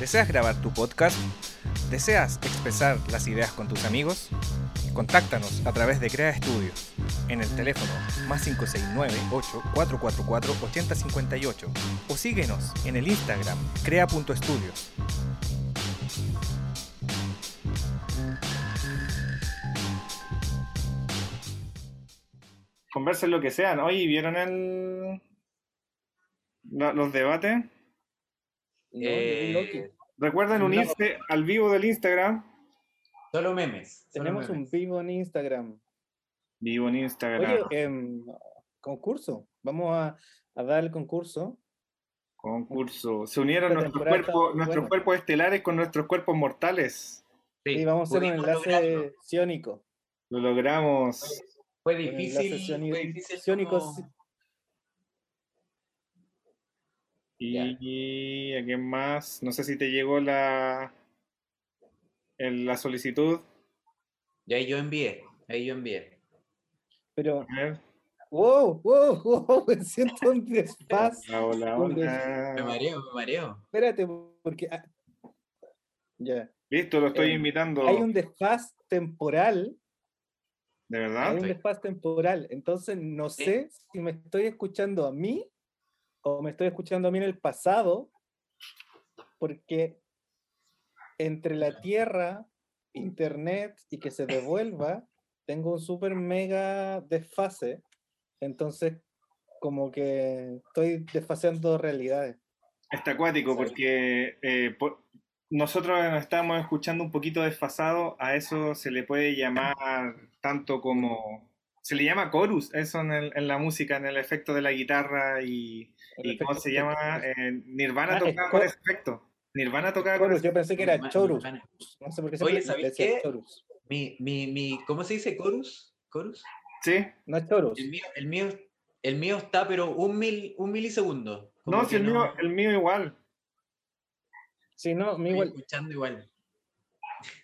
¿Deseas grabar tu podcast? ¿Deseas expresar las ideas con tus amigos? Contáctanos a través de Crea Estudios en el teléfono más 569-8444-8058 o síguenos en el Instagram crea.estudios. Conversen lo que sean. Oye, ¿vieron el... lo- los debates? Eh, Recuerden no. unirse al vivo del Instagram. Solo memes. solo Tenemos un vivo en Instagram. Vivo en Instagram. Oye, em, concurso. Vamos a, a dar el concurso. Concurso. Se unieron Esta nuestros cuerpos, nuestros estelares con nuestros cuerpos mortales. Sí, y vamos a hacer un enlace lograrlo. ciónico. Lo logramos. Fue difícil. fue difícil siónico como- Y, a quién más? No sé si te llegó la el- la solicitud. Y ahí yo envié. Ahí yo envié. Pero, A ver. wow, wow, wow, me siento un desfase. Hola, hola, Un des- hola. Me mareo, me mareo. Espérate, porque. ah, ya. Listo, lo estoy Eh, invitando. Hay un desfase temporal. ¿De Hay verdad? un Estoy- desfase temporal. Entonces, no sé si me estoy escuchando a mí o me estoy escuchando a mí en el pasado, porque entre la Tierra, Internet y que se devuelva, tengo un super mega desfase. Entonces, como que estoy desfaseando realidades. Está acuático porque eh, por- nosotros nos estamos escuchando un poquito desfasado, a eso se le puede llamar tanto como... Se le llama chorus, eso en, el- en la música, en el efecto de la guitarra y, y ¿cómo se llama? Eh, Nirvana Ah, tocaba co- con ese efecto. Nirvana tocaba con Chorus, ese yo pensé que era Chorus. No sé por qué Oye, siempre ¿sabéis qué? Chorus. Mi, mi, mi, ¿cómo se dice? ¿Chorus? ¿Chorus? Sí, No es Chorus. El mío, el mío, el mío está, pero un, mil, un milisegundo. No, si el mío, el mío igual. Sí, no, mi igual. escuchando igual.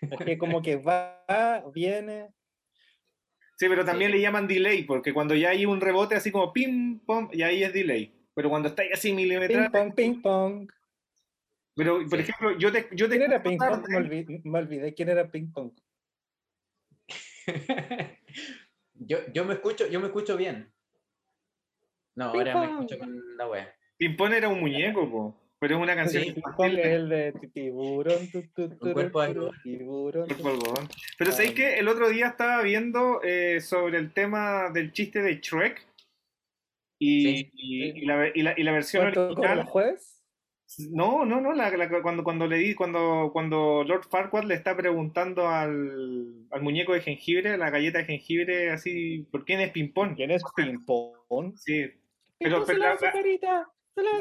Es que como que va, viene. Sí, pero también Sí. le llaman delay, porque cuando ya hay un rebote así como pim, pom, y ahí es delay. Pero cuando está ahí así Ping milimetrado, pong, ping pong. pero por Sí. ejemplo, yo te, yo te ¿Quién era ping pong? Me olvidé, me olvidé quién era ping pong. yo, yo me escucho, yo me escucho bien. No, Ping ahora me pong. escucho con la wea. Pimpón era un muñeco, po, pero es una canción Sí, infantil el de ti- tiburón. tu, tu, tu, cuerpo algodón. tiburón. cuerpo de algodón. Pero ¿sabéis que el otro día estaba viendo eh, sobre el tema del chiste de Shrek? Y, Sí. y- y la, y la- y la versión ¿Cuánto cobra original. los jueves? No, no, no, la, la- cuando, cuando le di, cuando, cuando Lord Farquaad le está preguntando al, al muñeco de jengibre, la galleta de jengibre, así, ¿por quién es Pimpón? ¿Quién es ping pong? Sí, pero, pero le la,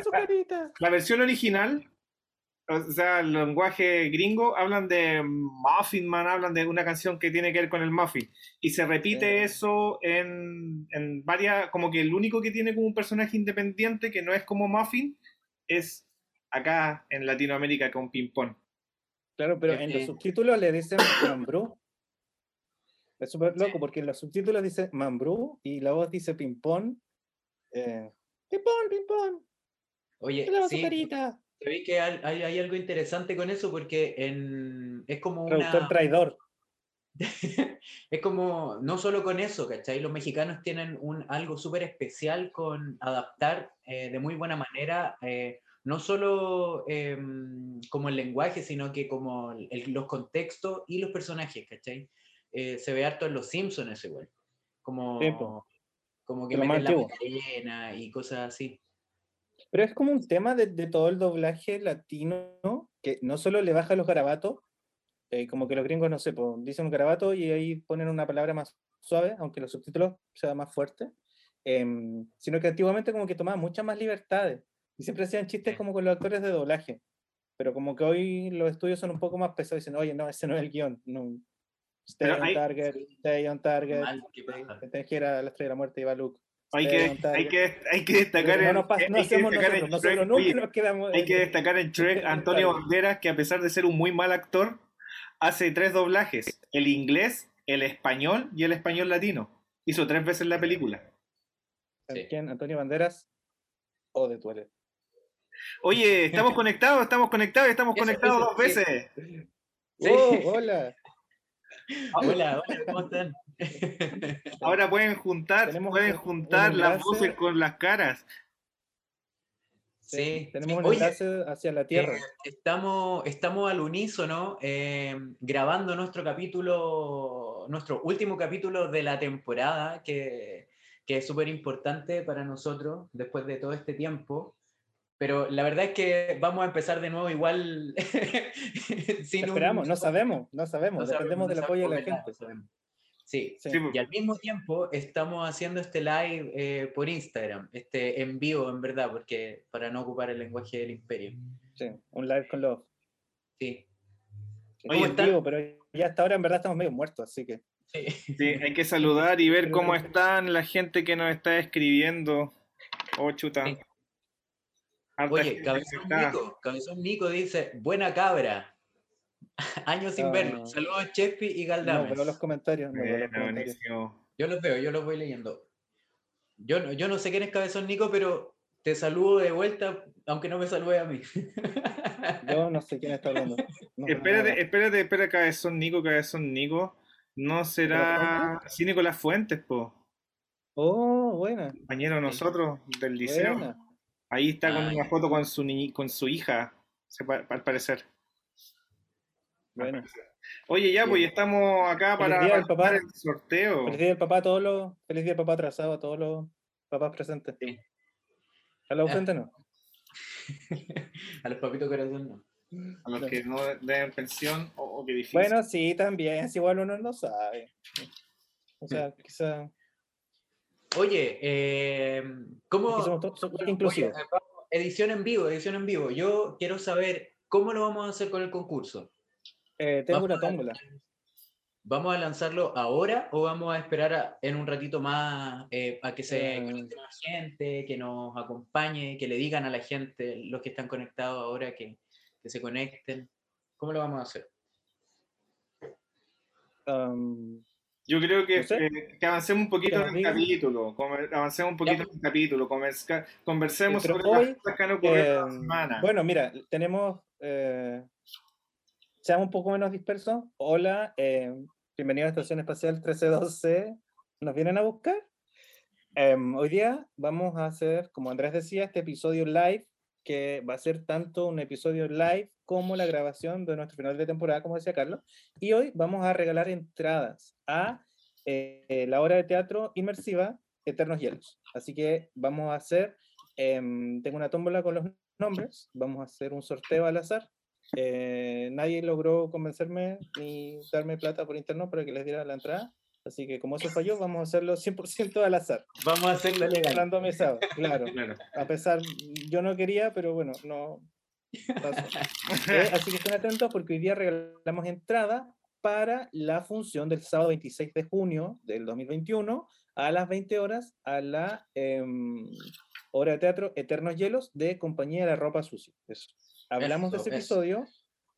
su carita. La versión original o sea, el lenguaje gringo, hablan de Muffin Man, hablan de una canción que tiene que ver con el Muffin. Y se repite Sí. eso en, en varias, como que el único que tiene como un personaje independiente que no es como Muffin es acá en Latinoamérica con Ping Pong. Claro, pero en los subtítulos le dicen Mambrú. Es súper loco porque en los subtítulos dice Mambrú y la voz dice Pimpón. Eh, Pimpón, Pimpón, Oye, ¿qué su sí, carita? vi que hay, hay- hay algo interesante con eso porque en, es como Traductor una... traidor. es como, no solo con eso, ¿cachai? Los mexicanos tienen un, algo súper especial con adaptar eh, de muy buena manera, eh, no solo em, como el lenguaje, sino que como el- los contextos y los personajes, ¿cachai? Eh, se ve harto en Los Simpsons igual. Como, como que más meten la. Macarena y cosas así. Pero es como un tema de, de todo el doblaje latino que no solo le baja los garabatos, eh, como que los gringos, no sé, po, dicen un garabato y ahí ponen una palabra más suave, aunque los subtítulos sean más fuertes, em, sino que antiguamente como que tomaban muchas más libertades y siempre hacían chistes como con los actores de doblaje. Pero como que hoy los estudios son un poco más pesados, dicen, oye, no, ese no es el guion. No. Stay Pero on hay- target, stay on target. Mal. Te que ir a la estrella de la muerte y va Luke. Hay que, hay que, hay que destacar no, en, hay que hacemos destacar en Shrek, nunca oye, nos quedamos. Hay en- que destacar en Shrek en Antonio. Banderas, que a pesar de ser un muy mal actor, hace tres doblajes: el inglés, el español y el español latino. Hizo tres veces la película. Sí. ¿Quién? Antonio Banderas o de Toilet. Oye, estamos conectados, estamos conectados, estamos Eso, conectados eso, dos sí. veces. Sí. Oh, hola. Hola, hola, ¿cómo están? Ahora pueden juntar, Tenemos pueden un- juntar un las voces con las caras. Sí, Tenemos un Oye, enlace hacia la Tierra. Eh, estamos, estamos al unísono eh, grabando nuestro capítulo, nuestro último capítulo de la temporada, que, que es súper importante para nosotros después de todo este tiempo. Pero la verdad es que vamos a empezar de nuevo igual sin un- Esperamos, no sabemos, no sabemos, no dependemos sabemos, del no apoyo de la gente. No. Sí. Sí. Pues. Y al mismo tiempo estamos haciendo este live eh, por Instagram, este en vivo en verdad, porque para no ocupar el lenguaje del imperio. Sí, un live con los. Sí. Sí, Oye, en vivo, pero ya hasta ahora en verdad estamos medio muertos, así que. sí. Sí, hay que saludar y ver cómo están la gente que nos está escribiendo. Oh, chuta. Oye, Cabezón. Nico, Cabezón Nico dice, buena cabra. Años sin verlo. Ah. Saludos Chespi y No Galdames. veo los comentarios. No veo los Bueno, comentarios. buenísimo. Yo los veo, yo los voy leyendo. Yo no, yo no sé quién es Cabezón Nico, pero te saludo de vuelta, aunque no me salude a mí. Yo no sé quién está hablando. No, Espérate, nada. espérate, espérate, cabezón Nico, cabezón Nico. No será. Sí, Nicolás Fuentes, po. Oh, buena. Compañero nosotros del liceo. buena. Ahí está con Ah, una foto con su niñi- con su hija, al parecer. Bueno. Oye, ya, pues estamos acá Feliz para día del papá. hacer el sorteo. Feliz día del papá a todos los. Feliz día del papá atrasado a todos los papás presentes. Sí. A los ausentes no. a los papitos corazón no. A los que no den pensión, o oh, qué difícil. Bueno, sí, también. Es igual uno no sabe. O sea, quizá. Oye, eh, ¿cómo... Somos todos somos Bueno, inclusivos. oye, vamos, edición en vivo, edición en vivo. Yo quiero saber cómo lo vamos a hacer con el concurso. Eh, tengo una tómbola. ¿Vamos a lanzarlo ahora o vamos a esperar a- en un ratito más eh, a que se Eh. conecte más gente, que nos acompañe, que le digan a la gente, los que están conectados ahora, que, que se conecten? ¿Cómo lo vamos a hacer? Um, Yo creo que, No sé. eh, que avancemos un poquito en el capítulo. avancemos un poquito Ya, en el capítulo. conversa- conversemos pero sobre hoy, las cosas que han ocurrido la eh, semana. Bueno, mira, tenemos. Eh, seamos un poco menos dispersos. Hola, eh, bienvenido a Estación Espacial 1312. ¿Nos vienen a buscar? Em, hoy día vamos a hacer, como Andrés decía, este episodio live, que va a ser tanto un episodio live como la grabación de nuestro final de temporada, como decía Carlos. Y hoy vamos a regalar entradas a eh, la obra de teatro inmersiva Eternos Hielos. Así que vamos a hacer, em, tengo una tómbola con los nombres, vamos a hacer un sorteo al azar. Eh, nadie logró convencerme ni darme plata por interno para que les diera la entrada. Así que como eso falló, vamos a hacerlo 100% al azar. Vamos a hacerlo legal. Randomizado, claro. Claro. A pesar, yo no quería, pero bueno, no, Pasó. Eh, así que estén atentos porque hoy día regalamos entrada para la función del sábado 26 de junio del 2021 a las 20 horas a la em, obra de teatro Eternos Hielos de Compañía de la Ropa Sucia. Eso. Hablamos Eso, de ese episodio.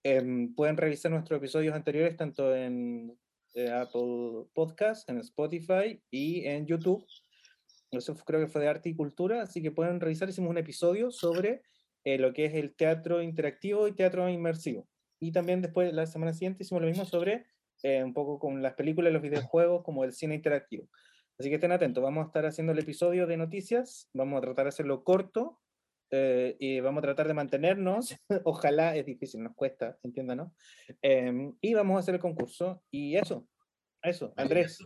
em, pueden revisar nuestros episodios anteriores tanto en eh, Apple Podcast, en Spotify y en YouTube. Eso creo que fue de arte y cultura, así que pueden revisar. Hicimos un episodio sobre eh, lo que es el teatro interactivo y teatro inmersivo. Y también después, la semana siguiente, hicimos lo mismo sobre eh, un poco con las películas, los videojuegos, como el cine interactivo. Así que estén atentos, vamos a estar haciendo el episodio de noticias, vamos a tratar de hacerlo corto eh, y vamos a tratar de mantenernos, ojalá es difícil, nos cuesta, entiendan, ¿no? Em, y vamos a hacer el concurso y eso, eso, Andrés.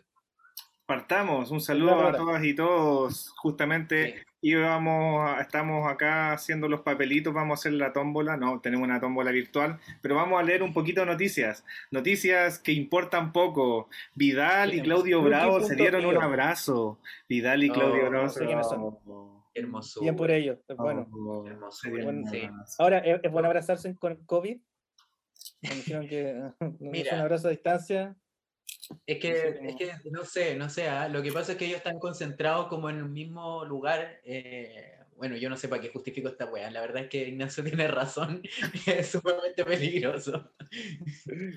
Partamos, un saludo a todas y todos. Justamente Sí. a- estamos acá haciendo los papelitos, vamos a hacer la tómbola, no, tenemos una tómbola virtual, pero vamos a leer un poquito de noticias, noticias que importan poco. Vidal y. Claudio Bravo se dieron un abrazo. Vidal y Claudio Oh, Bravo no sé Hermosura. Bien por ello, es bueno. oh, Hermosura, un sí. Ahora, ¿es, es bueno abrazarse con COVID? Me dijeron que no Mira. un abrazo a distancia. Es que, sé es que no sé, no sé. ah, Lo que pasa es que ellos están concentrados como en el mismo lugar. eh, bueno, yo no sé para qué justifico esta wea. La verdad es que Ignacio tiene razón. Es sumamente peligroso.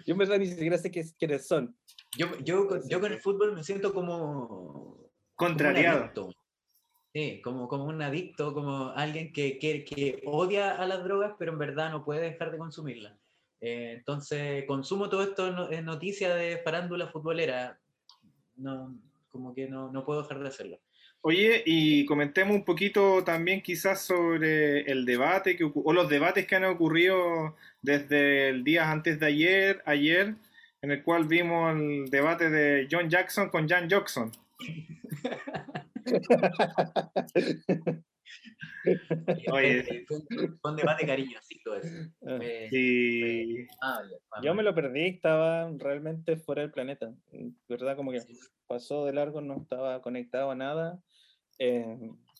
Yo en verdad ni siquiera sé qué- quiénes son. Yo, yo, con- yo con el fútbol me siento como. como Contrariado. adicto. Sí, como, como un adicto, como alguien que, que, que odia a las drogas, pero en verdad no puede dejar de consumirlas. Eh, entonces, consumo todo esto no- en noticias de farándula futbolera. No, como que no, no puedo dejar de hacerlo. Oye, y comentemos un poquito también quizás sobre el debate que, o los debates que han ocurrido desde el día antes de ayer, ayer, en el cual vimos el debate de John Jackson con Jan Jackson. Oye. Fue, un- debate eso. Ah, Fue- Y amable, Yo me lo perdí, estaba realmente fuera del planeta. ¿Verdad? Como que Sí. pasó de largo, no estaba conectado a nada. eh,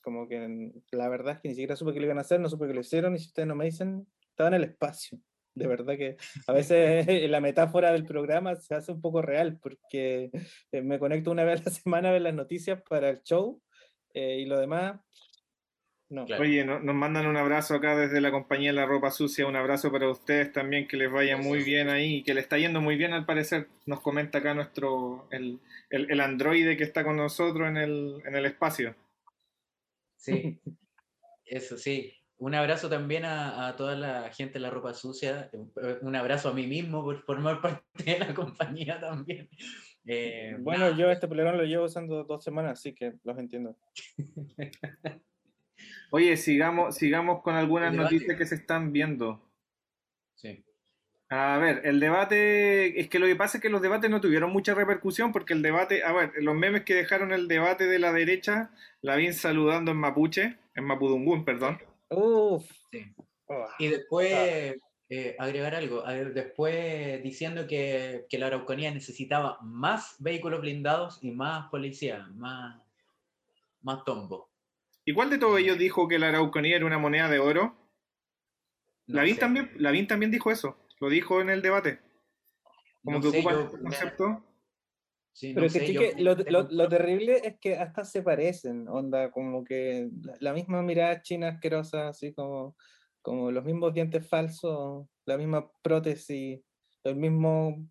como que la verdad es que ni siquiera supe que lo iban a hacer, no supe que lo hicieron, y si ustedes no me dicen, estaba en el espacio. De verdad que a veces la metáfora del programa se hace un poco real, porque eh, me conecto una vez a la semana a ver las noticias para el show eh, y lo demás, no. Claro. Oye, no- nos mandan un abrazo acá desde la compañía La Ropa Sucia, un abrazo para ustedes también, que les vaya muy bien ahí, y que le está yendo muy bien al parecer, nos comenta acá nuestro, el, el, el androide que está con nosotros en el, en el espacio. Sí, eso sí. Un abrazo también a, a toda la gente de la ropa sucia. Un, un abrazo a mí mismo por formar parte de la compañía también. Eh, Bueno, nada, yo este polerón lo llevo usando dos semanas, así que los entiendo. Oye, sigamos, sigamos con algunas noticias que se están viendo. sí. A ver, el debate, es que lo que pasa es que los debates no tuvieron mucha repercusión porque el debate, a ver, los memes que dejaron el debate de la derecha, la vi saludando en mapuche, en mapudungún, perdón. Uf. Sí. Oh, Y después, eh, agregar algo, a ver, después diciendo que, que la Araucanía necesitaba más vehículos blindados y más policía, más, más tombo. ¿Y cuál de todos ellos dijo que la Araucanía era una moneda de oro? No Lavín también, Lavín también dijo eso, lo dijo en el debate. Como No que sé, ocupan yo- este concepto. Sí, no Pero sé, que, yo- que lo, lo- lo terrible es que hasta se parecen, onda, como que la, la misma mirada china asquerosa, así como, como los mismos dientes falsos, la misma prótesis, el mismo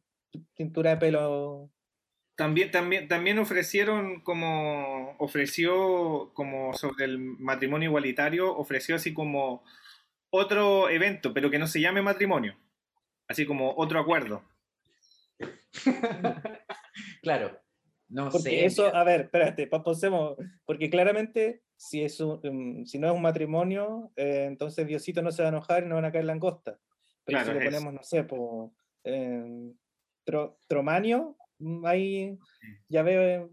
cintura de pelo. También, también, también ofrecieron como, ofreció como sobre el matrimonio igualitario, ofreció así como otro evento, pero que no se llame matrimonio, así como otro acuerdo. claro, no Porque sé. eso, a ver, espérate, pensemos, porque claramente si, es un, um, si no es un matrimonio, eh, entonces Diosito no se va a enojar y no van a caer langostas. Pero Claro, si le es. ponemos, no sé, po, eh, tro- Tromanio, mm, ahí ya veo, eh,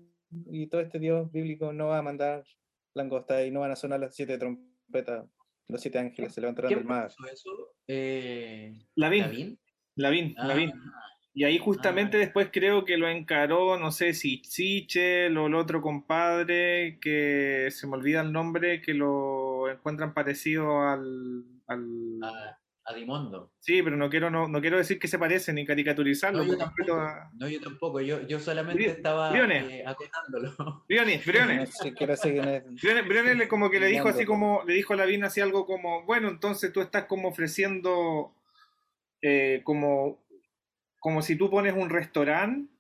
y todo este Dios bíblico no va a mandar langostas y no van a sonar las siete trompetas, los siete ángeles se levantarán ¿Quién del mar. eso? Eh, Lavín, ¿Lavín? Lavín, Ah, Lavín. Y ahí justamente Ah. después creo que lo encaró, no sé si Sichel o el otro compadre, que se me olvida el nombre, que lo encuentran parecido al... al... a, Adimondo. Sí, pero no quiero, no, no quiero decir que se parecen ni caricaturizarlo. No, yo tampoco. a- No, yo tampoco. Yo, yo solamente Bri- estaba eh, acotándolo. Briones, Briones. es. Briones, Briones le como que le dijo así como, le dijo a Lavín así algo como, bueno, entonces tú estás como ofreciendo eh, como, como si tú pones un restaurante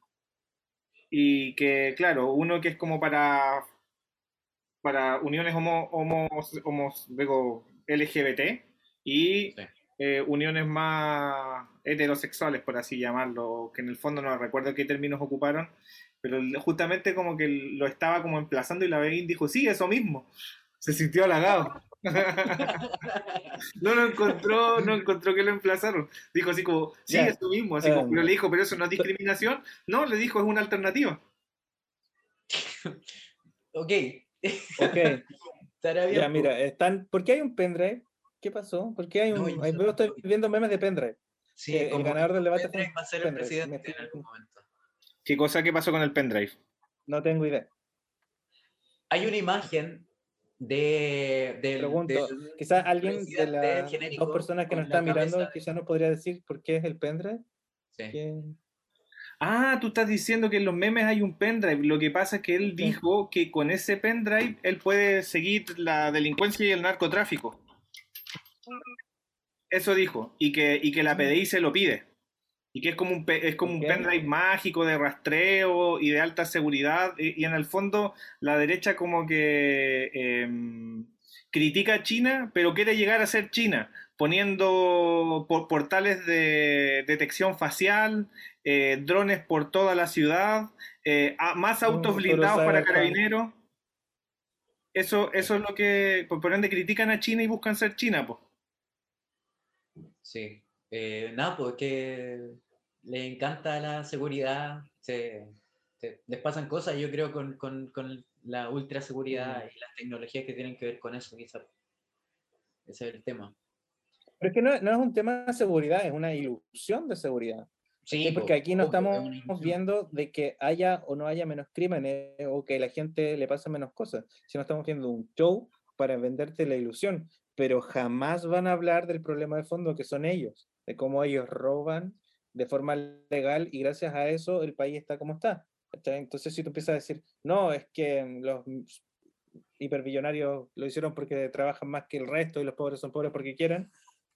y que, claro, uno que es como para para uniones homo, homo, homo- digo, LGBT y Sí. eh, uniones más heterosexuales, por así llamarlo, que en el fondo no recuerdo qué términos ocuparon, pero justamente como que lo estaba como emplazando y la Begin dijo, sí, eso mismo. Se sintió halagado. no lo encontró, no encontró que lo emplazaron. Dijo así como, sí, Ya. eso mismo. Así como, pero no. le dijo, pero eso no es discriminación. No, le dijo, es una alternativa. ok. Ok, Estará bien. ya mira, están. ¿Por qué hay un pendrive? ¿Qué pasó? ¿Por qué hay No, un.? yo veo, estoy viendo memes de pendrive. Sí, el como ganador del debate fue va a ser el pendrive. presidente en algún momento. ¿Qué cosa que pasó con el pendrive? No tengo idea. Hay una imagen de, del, Pregunto, del- quizás alguien de las dos personas que nos la están mirando, quizás nos podría decir por qué es el pendrive. sí. ¿Qué- Ah, tú estás diciendo que en los memes hay un pendrive. Lo que pasa es que él Sí. dijo que con ese pendrive él puede seguir la delincuencia y el narcotráfico. Eso dijo. Y que, y que la PDI se lo pide. Y que es como un, es como un pendrive mágico de rastreo y de alta seguridad. Y, y en el fondo la derecha como que em, critica a China, pero quiere llegar a ser China, poniendo por- portales de detección facial, eh, drones por toda la ciudad, eh, a- más autos Mm, blindados pero para carabineros. Eso, eso es lo que, por por ende, critican a China y buscan ser China, pues. Sí. Eh, nada, pues que le encanta la seguridad, se, se- les pasan cosas, yo creo, con, con, con la ultra seguridad y las tecnologías que tienen que ver con eso, quizás. Ese es el tema. Pero es que no, no es un tema de seguridad, es una ilusión de seguridad. Sí, porque po, aquí no estamos viendo de que haya o no haya menos crímenes o que la gente le pase menos cosas, sino estamos viendo un show para venderte la ilusión, pero jamás van a hablar del problema de fondo que son ellos, de cómo ellos roban de forma legal y gracias a eso el país está como está. Entonces si tú empiezas a decir, no, es que los hiperbillonarios lo hicieron porque trabajan más que el resto y los pobres son pobres porque quieren,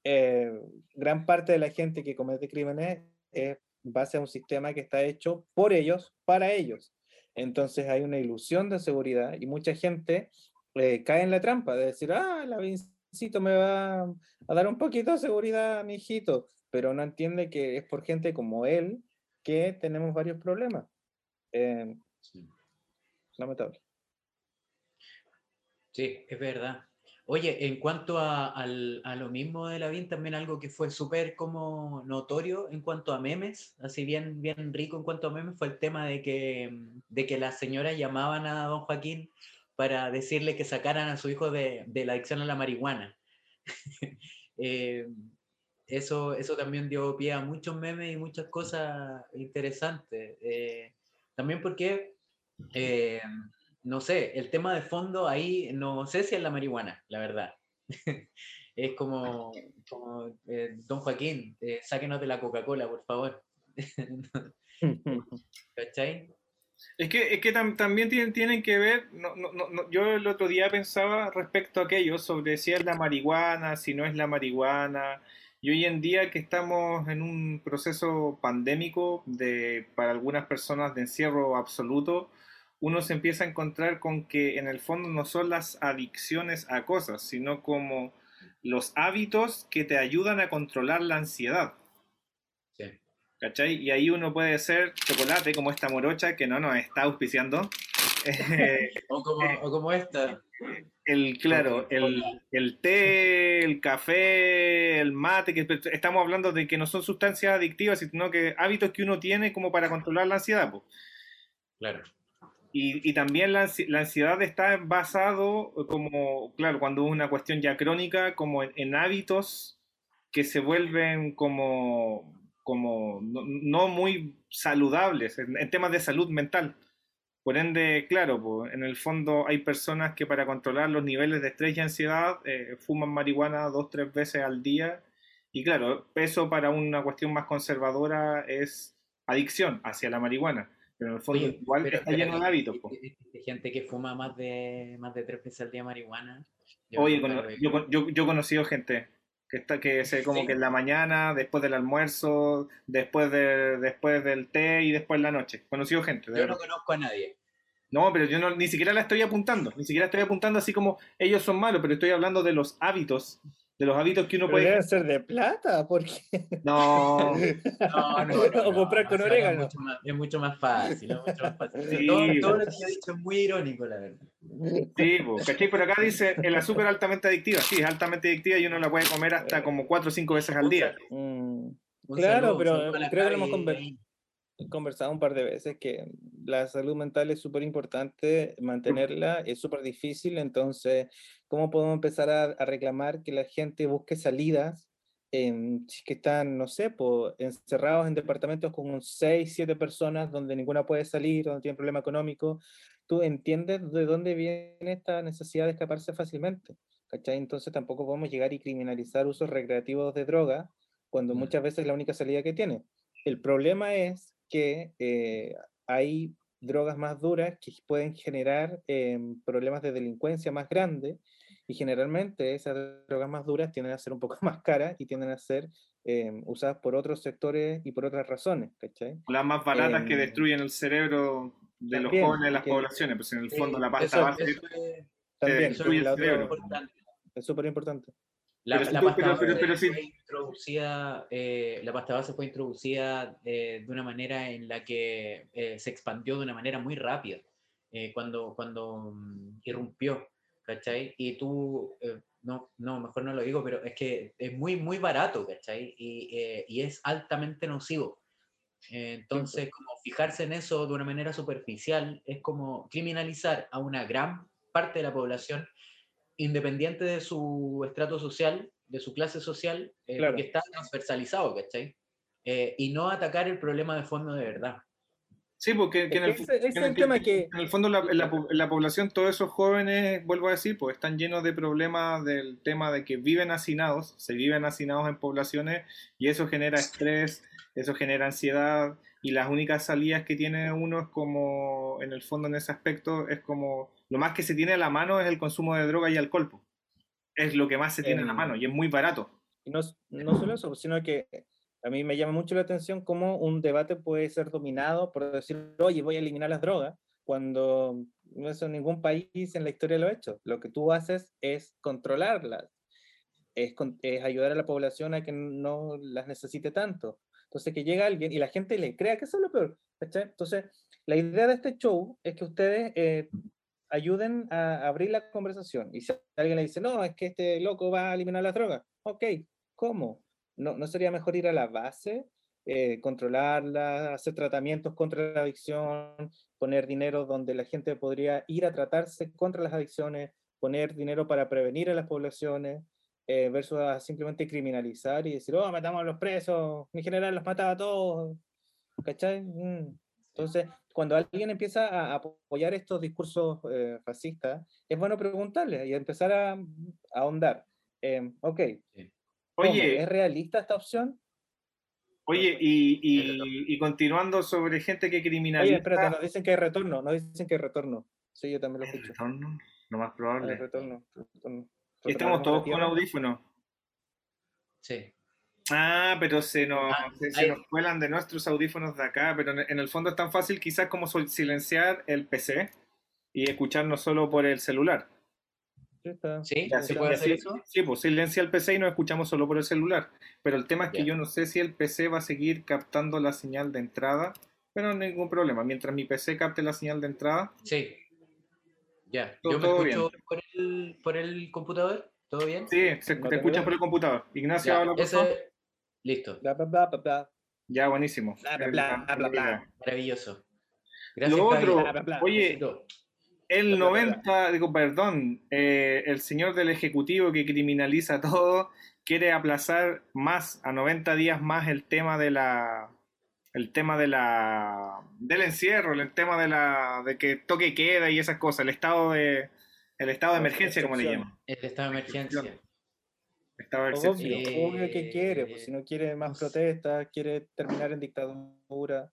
eh, gran parte de la gente que comete crímenes es base a un sistema que está hecho por ellos, para ellos. Entonces hay una ilusión de seguridad y mucha gente eh, cae en la trampa de decir, ah, la Me va a dar un poquito de seguridad, mi hijito, pero no entiende que es por gente como él que tenemos varios problemas. Eh, Sí. lamentable. Sí, es verdad. Oye, en cuanto a, al- a lo mismo de Lavín, también algo que fue súper como notorio en cuanto a memes, así bien, bien rico en cuanto a memes, fue el tema de que, de que las señoras llamaban a don Joaquín para decirle que sacaran a su hijo de, de la adicción a la marihuana. Eh, eso, eso también dio pie a muchos memes y muchas cosas interesantes. Eh, también porque eh, no sé, el tema de fondo ahí no sé si es la marihuana, la verdad. es como, como, don Joaquín, sáquenos de la Coca-Cola, por favor. ¿Cachai? Es que, es que tam- también tienen, tienen que ver, no, no, no, yo el otro día pensaba respecto a aquello, sobre si es la marihuana, si no es la marihuana, y hoy en día que estamos en un proceso pandémico de, para algunas personas de encierro absoluto, uno se empieza a encontrar con que en el fondo no son las adicciones a cosas, sino como los hábitos que te ayudan a controlar la ansiedad. ¿Cachai? Y ahí uno puede ser chocolate como esta morocha que no nos está auspiciando. O como, o como esta. el, claro, el, el té, el café, el mate, que estamos hablando de que no son sustancias adictivas, sino que hábitos que uno tiene como para controlar la ansiedad. po. Claro. Y, y también la, la ansiedad está basado como, claro, cuando es una cuestión ya crónica, como en, en hábitos que se vuelven como, como no, no muy saludables, en, en temas de salud mental. Por ende, claro, pues, en el fondo hay personas que para controlar los niveles de estrés y ansiedad eh, fuman marihuana dos, tres veces al día Y claro, eso para una cuestión más conservadora es adicción hacia la marihuana. Pero en el fondo Oye, igual pero- está pero lleno de hábitos. hay- hay gente que fuma más de más de tres veces al día marihuana. Yo Oye, he yo, con- yo, yo he conocido gente que está que se como Sí. que en la mañana, después del almuerzo, después de, después del té y después en la noche. Conocido gente, de Yo no conozco a nadie. No, pero yo no, ni siquiera la estoy apuntando, ni siquiera estoy apuntando así como ellos son malos, pero estoy hablando de los hábitos, de los hábitos que uno Pero puede... deben ser de plata, porque No, No, no, no, O no, comprar con o sea, orégano. Es mucho, más, es mucho más fácil. Es mucho más fácil. Sí, todo, todo pues. lo que yo he dicho es muy irónico, la verdad. sí, po, ¿cachai? Pero acá dice, el azúcar altamente adictiva, sí, es altamente adictiva y uno la puede comer hasta como cuatro o cinco veces al día. Mm, Claro, saludo, pero creo que lo hemos Gaby conver- ahí. conversado un par de veces que la salud mental es súper importante mantenerla, es súper difícil, entonces, ¿cómo podemos empezar a, a reclamar que la gente busque salidas? em, si es que están, no sé, encerrados en departamentos con 6, 7 personas donde ninguna puede salir, donde tienen problema económico, tú entiendes de dónde viene esta necesidad de escaparse fácilmente, ¿cachai? Entonces tampoco podemos llegar y criminalizar usos recreativos de droga cuando muchas veces es la única salida que tiene. El problema es que eh, hay drogas más duras que pueden generar em, problemas de delincuencia más grandes y generalmente esas drogas más duras tienden a ser un poco más caras y tienden a ser em, usadas por otros sectores y por otras razones, ¿cachai? Las más baratas que Em, destruyen el cerebro de los también, jóvenes de las que- poblaciones, pues en el fondo la Sí, pasta eso- base eso es- También, eso destruye es el la cerebro. es súper importante. La, Pero la tú- pasta pero- pero- sí. fue introducida, eh, la pasta base fue introducida eh, de una manera en la que eh, se expandió de una manera muy rápida eh, cuando, cuando mm, irrumpió, ¿cachai? Y tú, eh, no, no, mejor no lo digo, pero es que es muy, muy barato, ¿cachai? Y, eh, y es altamente nocivo. Eh, Entonces, como fijarse en eso de una manera superficial es como criminalizar a una gran parte de la población independiente de su estrato social, de su clase social, eh, Claro. porque está transversalizado, ¿cachai? Eh, y no atacar el problema de fondo de verdad. Sí, porque que en, el, Es que ese- ese que en es el tema que- en el fondo la, población, todos esos jóvenes, vuelvo a decir, pues están llenos de problemas del tema de que viven hacinados, se viven hacinados en poblaciones y eso genera estrés, eso genera ansiedad y las únicas salidas que tiene uno es como, en el fondo en ese aspecto, es como, lo más que se tiene a la mano es el consumo de droga y alcohol. pues. Es lo que más se tiene a la Em, mano y es muy barato. Y no, no solo eso, sino que a mí me llama mucho la atención cómo un debate puede ser dominado por decir, oye, voy a eliminar las drogas, cuando no eso ningún país en la historia lo ha hecho. Lo que tú haces es controlarlas, es, es ayudar a la población a que no las necesite tanto. Entonces, que llega alguien y la gente le crea que eso es lo peor. ¿cachai? Entonces, la idea de este show es que ustedes eh, ayuden a abrir la conversación. Y si alguien le dice, no, es que este loco va a eliminar las drogas. Ok, ¿cómo? ¿No, ¿no sería mejor ir a la base? eh, controlarla, hacer tratamientos contra la adicción, poner dinero donde la gente podría ir a tratarse contra las adicciones, poner dinero para prevenir a las poblaciones, eh, versus a simplemente criminalizar y decir, oh, matamos a los presos, mi general los mataba a todos. ¿Cachai? Mm. Entonces, cuando alguien empieza a apoyar estos discursos eh, racistas, es bueno preguntarle y empezar a, a ahondar. Eh, ok, ¿cómo? Oye, ¿es realista esta opción? oye, y, y, y continuando sobre gente que criminaliza... Oye, espérate, nos dicen que hay retorno, nos dicen que hay retorno. Sí, yo también lo ¿El escucho. retorno? Lo más Hay probable. retorno. retorno. Y estamos todos con audífonos. Sí. Ah, pero se nos, Ah, se, nos cuelan de nuestros audífonos de acá, pero en, el fondo es tan fácil quizás como silenciar el PC y escucharnos solo por el celular. Sí, está. ¿Sí? Ya, ¿Se sí, puede hacer sí, eso? Sí, pues silencia el PC y nos escuchamos solo por el celular. Pero el tema es que yo no sé si el PC va a seguir captando la señal de entrada, pero no hay ningún problema. Mientras mi PC capte la señal de entrada, Sí. Ya. Todo- ¿Yo me todo escucho por el, por el computador? ¿Todo bien? sí, se, No te tengo escuchas por el computador. Ignacio, Ya, habla por ese-. Listo. Bla, bla, bla, bla, bla. Ya, buenísimo. Bla, bla, bla, bla, bla. Maravilloso. Gracias, Lo otro, Bla, bla, bla. oye, Besito. El Bla, bla, bla, 90, digo, perdón, eh, el señor del Ejecutivo que criminaliza todo quiere aplazar más, a 90 días más el tema de la el tema de la del encierro, el tema de la de que toque queda y esas cosas, el estado de el estado de emergencia como le llaman. El estado de emergencia. Estaba Obvio, excepción. obvio que quiere, pues si no quiere más protestas, quiere terminar en dictadura.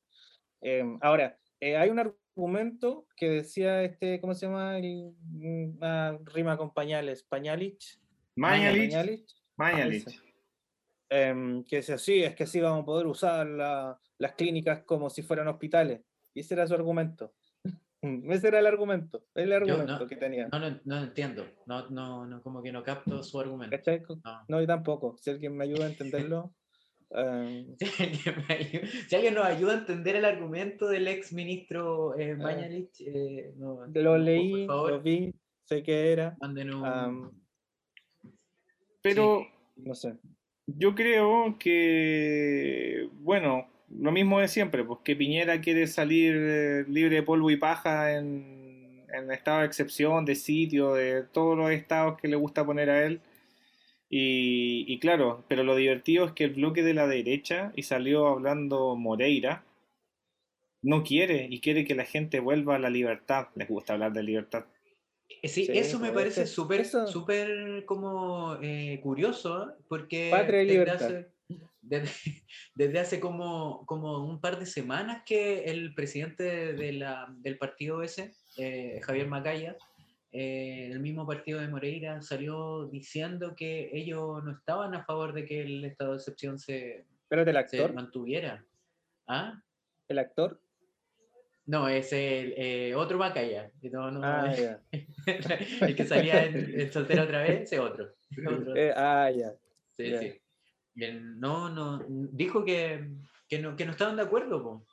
Em, ahora, eh, hay un argumento que decía este, ¿cómo se llama? El, ah, rima con pañales, Pañalich. Mañalich, Pañalich, Mañalich. ese. Em, que decía, sí, es que así vamos a poder usar la- las clínicas como si fueran hospitales. Y ese era su argumento. ese era el argumento, el argumento no, que tenía. no, no lo entiendo. No, no, no, como que no capto su argumento. No. No, yo tampoco. Si alguien me ayuda a entenderlo. Em, Si alguien, nos ayuda a entender el argumento del ex ministro eh, Ah. Mañalich, eh, no- lo leí, favor, lo vi, sé que era. Pero no sé. yo creo que, bueno, lo mismo de siempre, pues que Piñera quiere salir eh, libre de polvo y paja en, en estado de excepción, de sitio, de todos los estados que le gusta poner a él. Y, y claro, pero lo divertido es que el bloque de la derecha, y salió hablando Moreira, no quiere y quiere que la gente vuelva a la libertad. Les gusta hablar de libertad. Eh, Sí, Sí, eso me parece súper súper como eh, curioso, porque Patria y desde libertad. hace, desde, desde hace como, como un par de semanas que el presidente de la, del partido ese, eh, Javier Macaya, eh, el mismo partido de Moreira, salió diciendo que ellos no estaban a favor de que el estado de excepción se, mantuviera. ¿Ah? El actor. No, es el eh, otro Macaya. No, no, Ah, ya. el que salía en, en soltera otra vez, ese otro. Otro. Eh, ah, ya. Sí, sí. No, no, dijo que, que, no, que no estaban de acuerdo. po.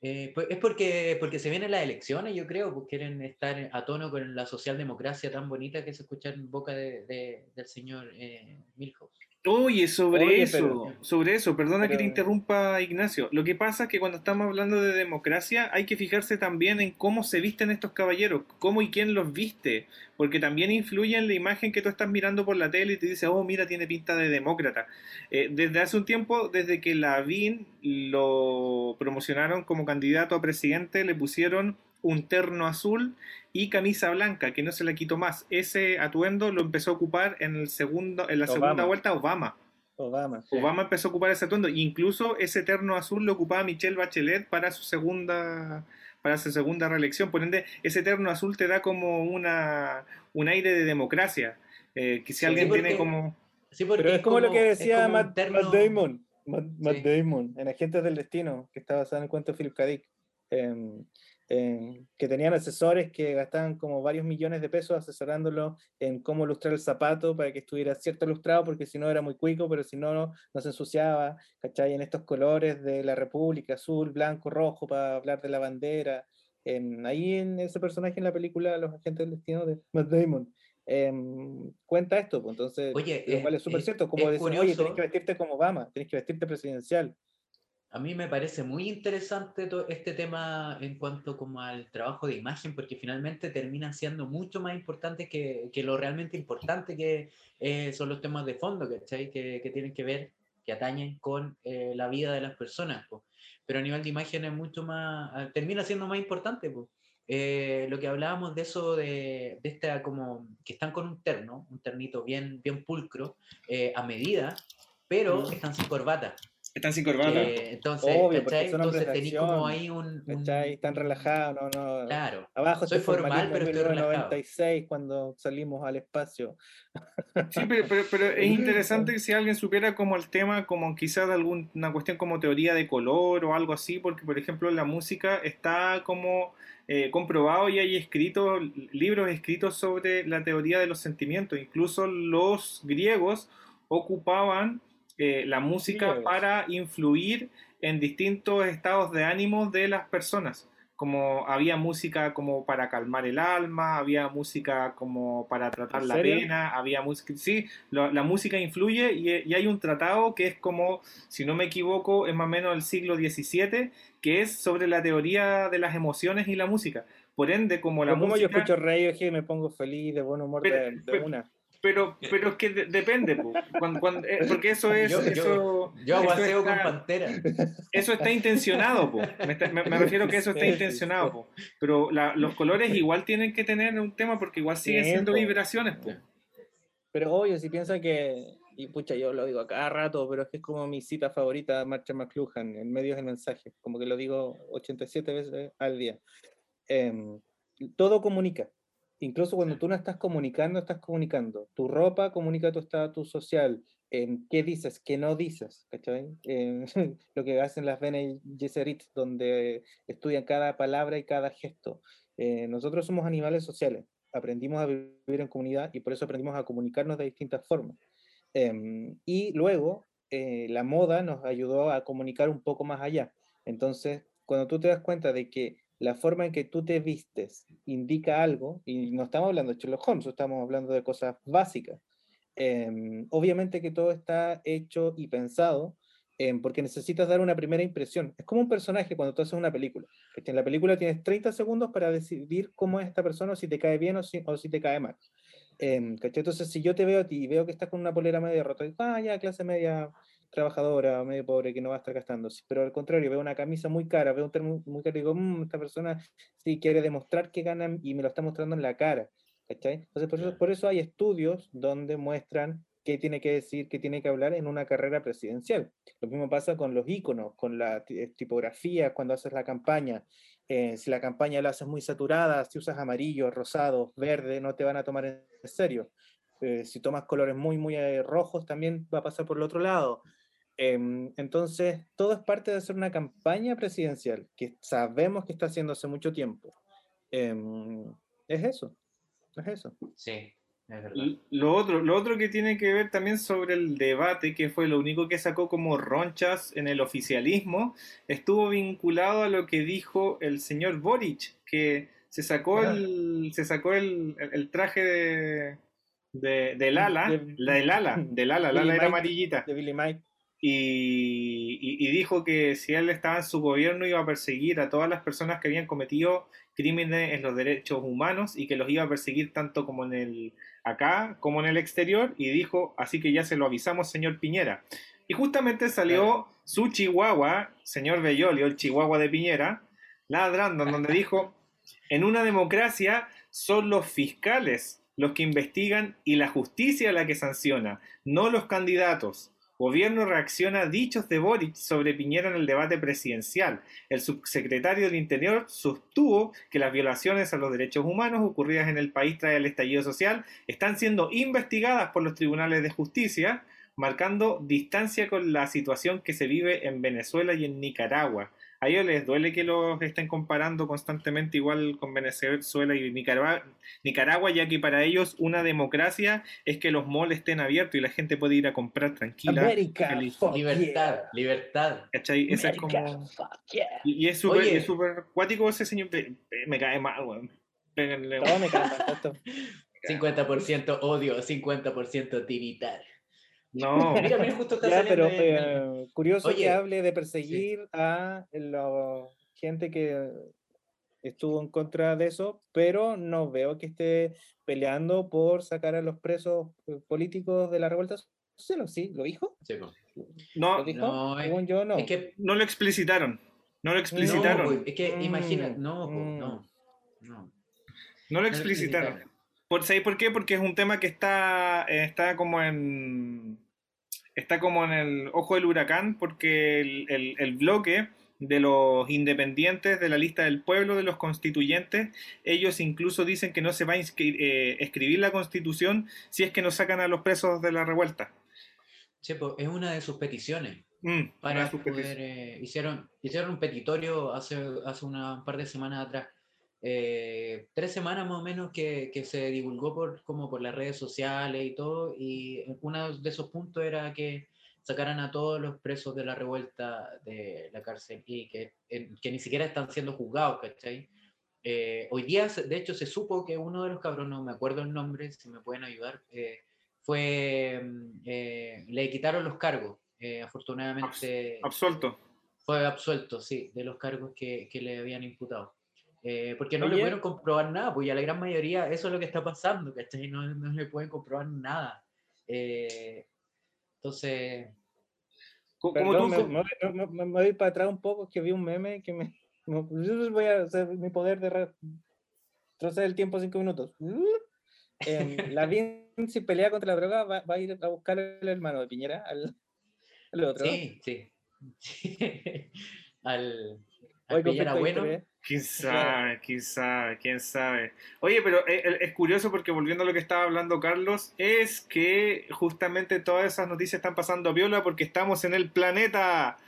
Eh, pues es porque, porque se vienen las elecciones, yo creo, pues quieren estar a tono con la socialdemocracia tan bonita que se escucha en boca de, de- del señor eh, Milhouse. Oye, sobre Oye, eso, pero- sobre eso, perdona que te interrumpa, Ignacio. Lo que pasa es que cuando estamos hablando de democracia hay que fijarse también en cómo se visten estos caballeros, cómo y quién los viste, porque también influye en la imagen que tú estás mirando por la tele y te dice, oh, mira, tiene pinta de demócrata. Eh, desde hace un tiempo, desde que Lavín lo promocionaron como candidato a presidente, le pusieron un terno azul y camisa blanca, que no se le quitó más. Ese atuendo lo empezó a ocupar en, el segundo, en la segunda Obama. vuelta Obama. Obama. Obama empezó a ocupar ese atuendo. Incluso ese terno azul lo ocupaba Michelle Bachelet para su segunda para su segunda reelección. Por ende, ese terno azul te da como una un aire de democracia. Eh, que si Sí, alguien porque- tiene como Sí, porque Pero es como lo que decía Matt, terno- Matt Damon. Matt, Matt Sí. Damon en Agentes del Destino, que está basado en el cuento de Philip K. Dick. em, em, que tenían asesores que gastaban como varios millones de pesos asesorándolo en cómo lustrar el zapato para que estuviera cierto lustrado, porque si no era muy cuico, pero si no, no, no se ensuciaba, ¿cachai? En estos colores de la República, azul, blanco, rojo, para hablar de la bandera. em, ahí en ese personaje en la película Los Agentes del Destino de Matt Damon. em, cuenta esto, pues entonces Oye, lo es- cual es súper cierto, como decir, oye, tenés que vestirte como Obama, tenés que vestirte presidencial. A mí me parece muy interesante to- este tema en cuanto como al trabajo de imagen, porque finalmente terminan siendo mucho más importantes que, que lo realmente importante que eh, son los temas de fondo, ¿cachai? Que, que tienen que ver, que atañen con eh, la vida de las personas. po. Pero a nivel de imagen es mucho más, ah, termina siendo más importante. po. Eh, lo que hablábamos de eso, de, de esta como, que están con un terno, un ternito bien, bien pulcro, eh, a medida, pero Mm. están sin corbata. Están sin corbata. Que, entonces, Obvio, porque ¿cachai? son hombres Entonces de tenés como ahí un... un- ¿Cachai? Están relajados, no, no. Claro. Abajo Soy este formal, pero estoy relajado. 1996 cuando salimos al espacio. Sí, pero, pero- pero es interesante que si alguien supiera como el tema, como quizás alguna cuestión como teoría de color o algo así, porque por ejemplo la música está como eh, comprobado y hay escritos, libros escritos sobre la teoría de los sentimientos. Incluso los griegos ocupaban eh, la música Griegos. para influir en distintos estados de ánimo de las personas. Como había música como para calmar el alma, había música como para tratar ¿En la serio? pena, había música, sí, lo- la música influye y, y hay un tratado que es como, si no me equivoco, es más o menos el siglo XVII, que es sobre la teoría de las emociones y la música. Por ende, como la como yo música... escucho Radiohead me pongo feliz, de buen humor Pero- de, de pero- una. Pero, pero es que de- depende, po. Cuando- cuando- eh, porque eso es... Yo- yo- eso, Yo eso aguaceo con está- Pantera. eso está intencionado, po. Me, está- me- me refiero que eso está intencionado, po. Pero la- los colores igual tienen que tener un tema porque igual siguen siendo vibraciones, po. Pero obvio, si piensa que y pucha, yo lo digo a cada rato, pero es que es como mi cita favorita, Marcha McLuhan, en medio del mensaje, como que lo digo 87 veces al día. Em, todo comunica. Incluso cuando tú no estás comunicando, estás comunicando. Tu ropa comunica tu estatus social, en qué dices, qué no dices, ¿cachai? Eh, lo que hacen las Bene Gesserit, donde estudian cada palabra y cada gesto. Eh, nosotros somos animales sociales, aprendimos a vivir en comunidad y por eso aprendimos a comunicarnos de distintas formas. Em, y luego, eh, la moda nos ayudó a comunicar un poco más allá. Entonces, cuando tú te das cuenta de que la forma en que tú te vistes indica algo, y no estamos hablando de Sherlock Holmes, estamos hablando de cosas básicas, Em, obviamente que todo está hecho y pensado em, porque necesitas dar una primera impresión. Es como un personaje cuando tú haces una película. En la película tienes 30 segundos para decidir cómo es esta persona, o si te cae bien o si, o si te cae mal. Eh, Entonces, si yo te veo a ti y veo que estás con una polera media rota, ah, ya, clase media trabajadora, medio pobre, que no va a estar gastando. Pero al contrario, veo una camisa muy cara, veo un termo muy caro y digo, mmm, esta persona sí quiere demostrar que gana y me lo está mostrando en la cara. Entonces, por eso, por eso hay estudios donde muestran qué tiene que decir, qué tiene que hablar en una carrera presidencial. Lo mismo pasa con los iconos, con la eh, tipografía, cuando haces la campaña. Eh, si la campaña la haces muy saturada, si usas amarillo, rosado, verde, no te van a tomar en serio. Eh, si tomas colores muy, muy rojos, también va a pasar por el otro lado. Em, entonces, todo es parte de hacer una campaña presidencial, que sabemos que está haciendo hace mucho tiempo. Em, es eso. Es eso. Sí, es verdad. Lo otro, lo otro que tiene que ver también sobre el debate, que fue lo único que sacó como ronchas en el oficialismo, estuvo vinculado a lo que dijo el señor Boric, que se sacó el, se sacó el, el traje de, de, del ala, De- la del ala, del ala, la ala era amarillita. De Billy Mike. Y, dijo que si él estaba en su gobierno iba a perseguir a todas las personas que habían cometido crímenes en los derechos humanos y que los iba a perseguir tanto como en el acá como en el exterior y dijo así que ya se lo avisamos señor Piñera y justamente salió su chihuahua señor Bellolio el chihuahua de Piñera ladrando en donde dijo en una democracia son los fiscales los que investigan y la justicia la que sanciona no los candidatos Gobierno reacciona a dichos de Boric sobre Piñera en el debate presidencial. El subsecretario del Interior sostuvo que las violaciones a los derechos humanos ocurridas en el país tras el estallido social están siendo investigadas por los tribunales de justicia, marcando distancia con la situación que se vive en Venezuela y en Nicaragua. A ellos les duele que los estén comparando constantemente igual con Venezuela y Nicaragua, Nicaragua, ya que para ellos una democracia es que los malls estén abiertos y la gente puede ir a comprar tranquila. América. feliz. fuck Libertad, yeah. libertad. ¿Cachai? Esa es América, como... fuck yeah. Y y es súper Oye. es súper cuático ese señor. Me cae mal, weón. Todo me calma, esto- 50% odio, 50% tiritar. No, Mira, mira, justo está Ya, saliendo pero eh, curioso que hable de perseguir a la gente que estuvo en contra de eso, pero no veo que esté peleando por sacar a los presos eh, políticos de la revuelta social. Sí, ¿lo dijo? Sí, no, ¿Lo dijo? no, es- Según yo, no. Es que no lo explicitaron. No lo explicitaron. es que imagina, Mm, no, mm. no, no. No lo No lo explicitaron. ¿Por, ¿Sabéis por qué? Porque es un tema que está, está como en. Está como en el ojo del huracán, porque el, el- el bloque de los independientes de la lista del pueblo, de los constituyentes, ellos incluso dicen que no se va a eh, escribir la constitución si es que no sacan a los presos de la revuelta. Sí, po, es una de sus peticiones. Mm, para poder, eh, hicieron, hicieron un petitorio hace, hace una un par de semanas atrás, eh, tres semanas más o menos que, que se divulgó por, como por las redes sociales y todo, y uno de esos puntos era que sacaran a todos los presos de la revuelta de la cárcel y que, que ni siquiera están siendo juzgados, ¿cachai? Eh, hoy día, de hecho, se supo que uno de los cabrones, no me acuerdo el nombre, si me pueden ayudar, eh, fue, mm, eh, le quitaron los cargos. eh, afortunadamente Absuelto. fue absuelto, sí, de los cargos que, que le habían imputado. Eh, porque no le Oye. pudieron comprobar nada, pues y a la gran mayoría eso es lo que está pasando, ¿cachai? No, no le pueden comprobar nada. Eh, entonces, Perdón, tú, me, me voy- me- me- voy para atrás un poco, que vi un meme que me... me- Voy a hacer mi poder de re- retroceder el tiempo cinco minutos. em, la si pelea contra la droga va, va, a ir a buscar al hermano de Piñera, al, al otro. Sí, sí. al, al Piñera bueno. Quién sabe, quién sabe, quién sabe. Oye, pero eh, eh, es, curioso porque volviendo a lo que estaba hablando Carlos, es que justamente todas esas noticias están pasando a viola porque estamos en el planeta.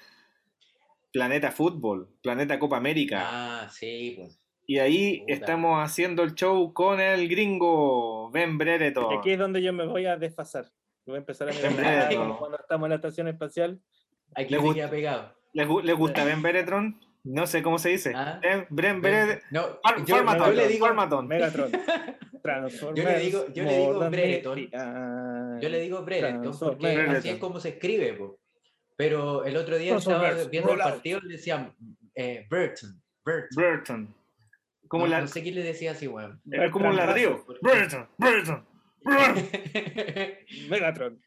Planeta Fútbol, Planeta Copa América. Ah, sí, pues. Y ahí estamos haciendo el show con el gringo Ben Brereton. Aquí es donde yo me voy a desfasar. Voy a empezar a mirar cuando estamos en la estación espacial. Aquí se queda pegado. ¿Les, gusta Ben Beretron? No sé cómo se dice. ¿Ah? Bren, Bren, no, yo, le digo Megatron. yo le digo, yo le digo Brereton. Yo le digo Brereton porque así es como se escribe. Pero el otro día estaba viendo el partido y le decían eh, Burton. Burton. Como no, la... no sé quién le decía así, weón. Era como un ladrillo. Burton, Burton, Megatron.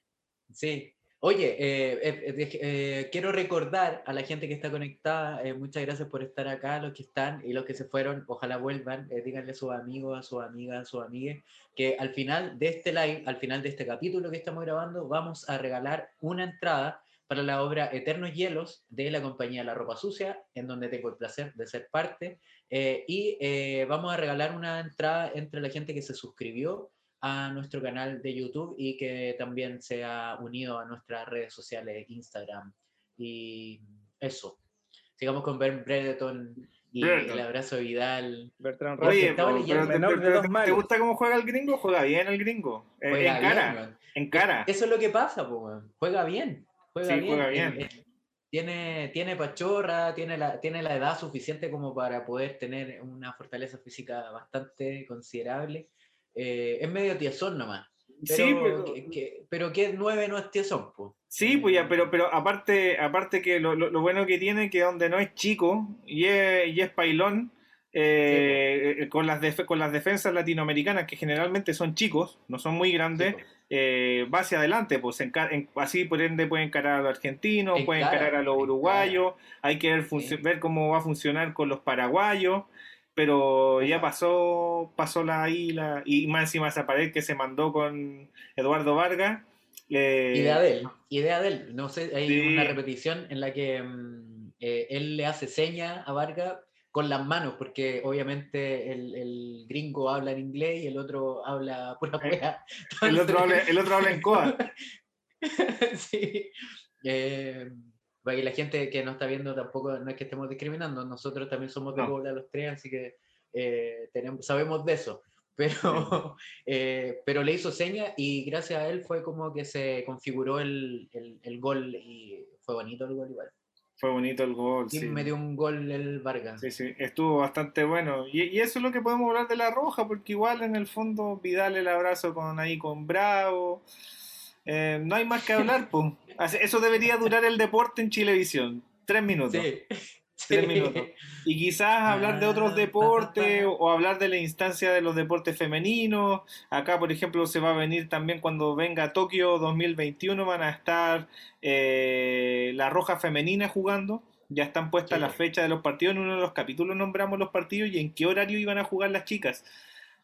Sí. Oye, eh, eh, eh, quiero recordar a la gente que está conectada, muchas gracias por estar acá, los que están y los que se fueron, ojalá vuelvan, díganle a sus amigos, a sus amigas, a sus amigues, que al final de este live, al final de este capítulo que estamos grabando, vamos a regalar una entrada para la obra Eternos Hielos de la compañía La Ropa Sucia, en donde tengo el placer de ser parte, y vamos a regalar una entrada entre la gente que se suscribió a nuestro canal de YouTube y que también se ha unido a nuestras redes sociales, Instagram. Y eso. Sigamos con Ben Bredeton y el abrazo Vidal. Bertrand Oye, ¿te, gusta cómo juega el gringo? Juega bien el gringo. Eh, en cara. En cara. Eso es lo que pasa, juega bien. Juega bien. Juega bien. Eh, eh, tiene, tiene pachorra, tiene la, tiene la edad suficiente como para poder tener una fortaleza física bastante considerable eh, es medio tiesón nomás. Pero, sí, pero, que, pero que nueve no es tiesón, pues. Sí, pues ya, pero, pero aparte, aparte que lo, lo, bueno que tiene que donde no es chico y es, y es pailón, eh, eh, con, las con las defensas latinoamericanas, que generalmente son chicos, no son muy grandes, va hacia adelante, pues así por ende puede encarar a los argentinos, puede encarar a los uruguayos, hay que ver, ver cómo va a funcionar con los paraguayos pero ya pasó pasó la isla y más encima esa pared que se mandó con Eduardo Vargas. Eh, idea de él, idea de él. No sé, hay una repetición en la que mm, eh, él le hace seña a Vargas con las manos, porque obviamente el, el, gringo habla en inglés y el otro habla pura eh, El, otro habla, el otro habla en coa. sí. Eh, para que la gente que no está viendo tampoco, no es que estemos discriminando, nosotros también somos de Puebla los tres, así que eh, tenemos, sabemos de eso. Pero, eh, pero le hizo seña y gracias a él fue como que se configuró el, el, el gol y fue bonito el gol igual. Fue bonito el gol. Sí, me dio un gol el Vargas. Sí, sí, estuvo bastante bueno. Y, y, eso es lo que podemos hablar de la Roja, porque igual en el fondo Vidal el abrazo con ahí con Bravo. Eh, no hay más que hablar, pues. Eso debería durar el deporte en Chilevisión. Tres minutos. Tres minutos. Y quizás hablar de otros ah, deportes o, hablar de la instancia de los deportes femeninos. Acá, por ejemplo, se va a venir también cuando venga Tokio 2021, van a estar eh, la Roja Femenina jugando. Ya están puestas las fechas de los partidos. En uno de los capítulos nombramos los partidos y en qué horario iban a jugar las chicas.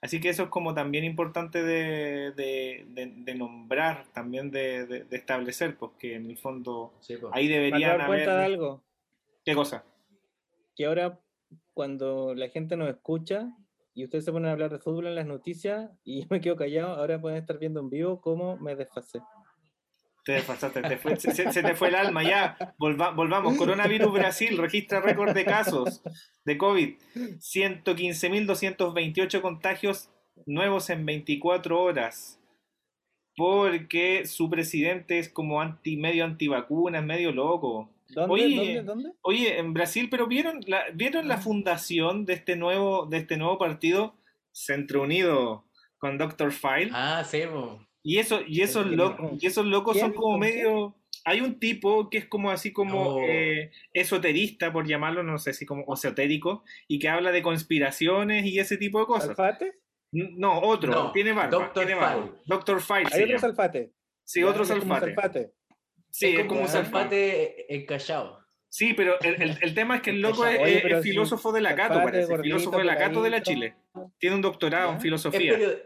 Así que eso es como también importante de, de, nombrar, también de, establecer, porque en el fondo pues. ahí deberían dar cuenta de algo? ¿Qué cosa? Que ahora cuando la gente nos escucha y ustedes se ponen a hablar de fútbol en las noticias y yo me quedo callado, ahora pueden estar viendo en vivo cómo me desfasé. Te desfasaste, se, te fue el alma ya. volvamos. Coronavirus Brasil registra récord de casos de COVID. 115.228 contagios nuevos en 24 horas. Porque su presidente es como anti, medio antivacunas, medio loco. ¿Dónde, oye, ¿dónde, oye, en Brasil, pero vieron la, vieron la ah. fundación de este nuevo, de este nuevo partido Centro Unido con Dr. File. Ah, sí, y, eso, y, esos locos, y esos locos son como medio... Hay un tipo que es como así como eh, esoterista, por llamarlo, no sé si como esotérico, y que habla de conspiraciones y ese tipo de cosas. ¿Alfate? No, otro, tiene barba. Doctor tiene barba. Doctor File. Hay otro Alfate. Sí, otro Salfate. Sí, es como, un Salfate encallado. Sí, pero el, el, tema es que el loco es, filósofo de la Cato, parece. filósofo de la Cato de la Chile. Tiene un doctorado en filosofía Es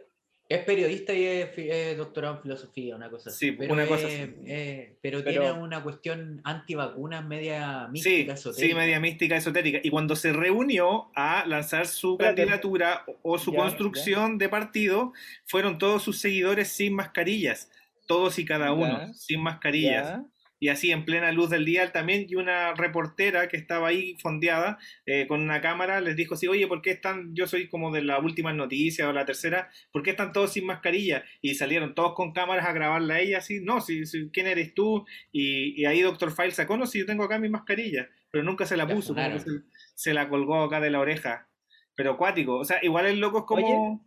periodista y es, es doctorado en filosofía, una cosa así. Sí, pero una cosa es- así. eh, pero, Pero- tiene una cuestión antivacunas media Sí, mística, sí, esotérica. media mística esotérica. Y cuando se reunió a lanzar su candidatura o su Ya, construcción de partido, fueron todos sus seguidores sin mascarillas, todos y cada uno, Ya. sin mascarillas. Y así en plena luz del día también, y una reportera que estaba ahí fondeada eh, con una cámara les dijo así, oye, ¿por qué están, yo soy como de las últimas noticias o la tercera, ¿por qué están todos sin mascarilla? Y salieron todos con cámaras a grabarla a ella así, no, si, si- ¿quién eres tú? Y, y ahí Doctor File sacó, no, si yo tengo acá mi mascarilla, pero nunca se la La puso, se, se la colgó acá de la oreja. Pero acuático, o sea, igual el loco es como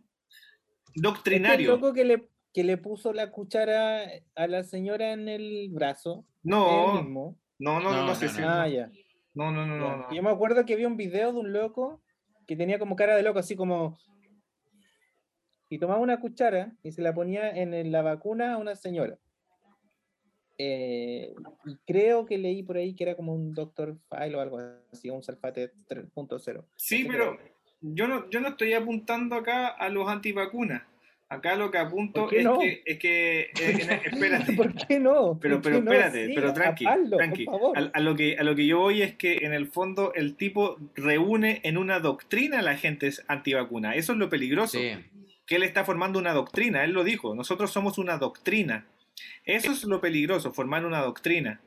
doctrinario. loco que le, que le puso la cuchara a la señora en el brazo. ¿es el No, mismo? no, no, no, No, no sé no, si- no. Ah, ya. No, no, no, no, no. Yo me acuerdo que vi un video de un loco que tenía como cara de loco, así como. Y tomaba una cuchara y se la ponía en la vacuna a una señora. Eh, y creo que leí por ahí que era como un Doctor File o algo así, un Salfate 3.0. Sí, pero yo no, yo no estoy apuntando acá a los antivacunas. Acá lo que apunto ¿Por qué es, no? que, es que, eh, en- espérate, ¿Por qué no? pero, ¿Por pero qué no? espérate, Sí, pero tranqui, hazlo, tranqui. Por favor. A, a lo que, a lo que yo voy es que en el fondo el tipo reúne en una doctrina a la gente antivacuna. Eso es lo peligroso. Sí. Que él está formando una doctrina, él lo dijo, nosotros somos una doctrina. Eso es lo peligroso, formar una doctrina.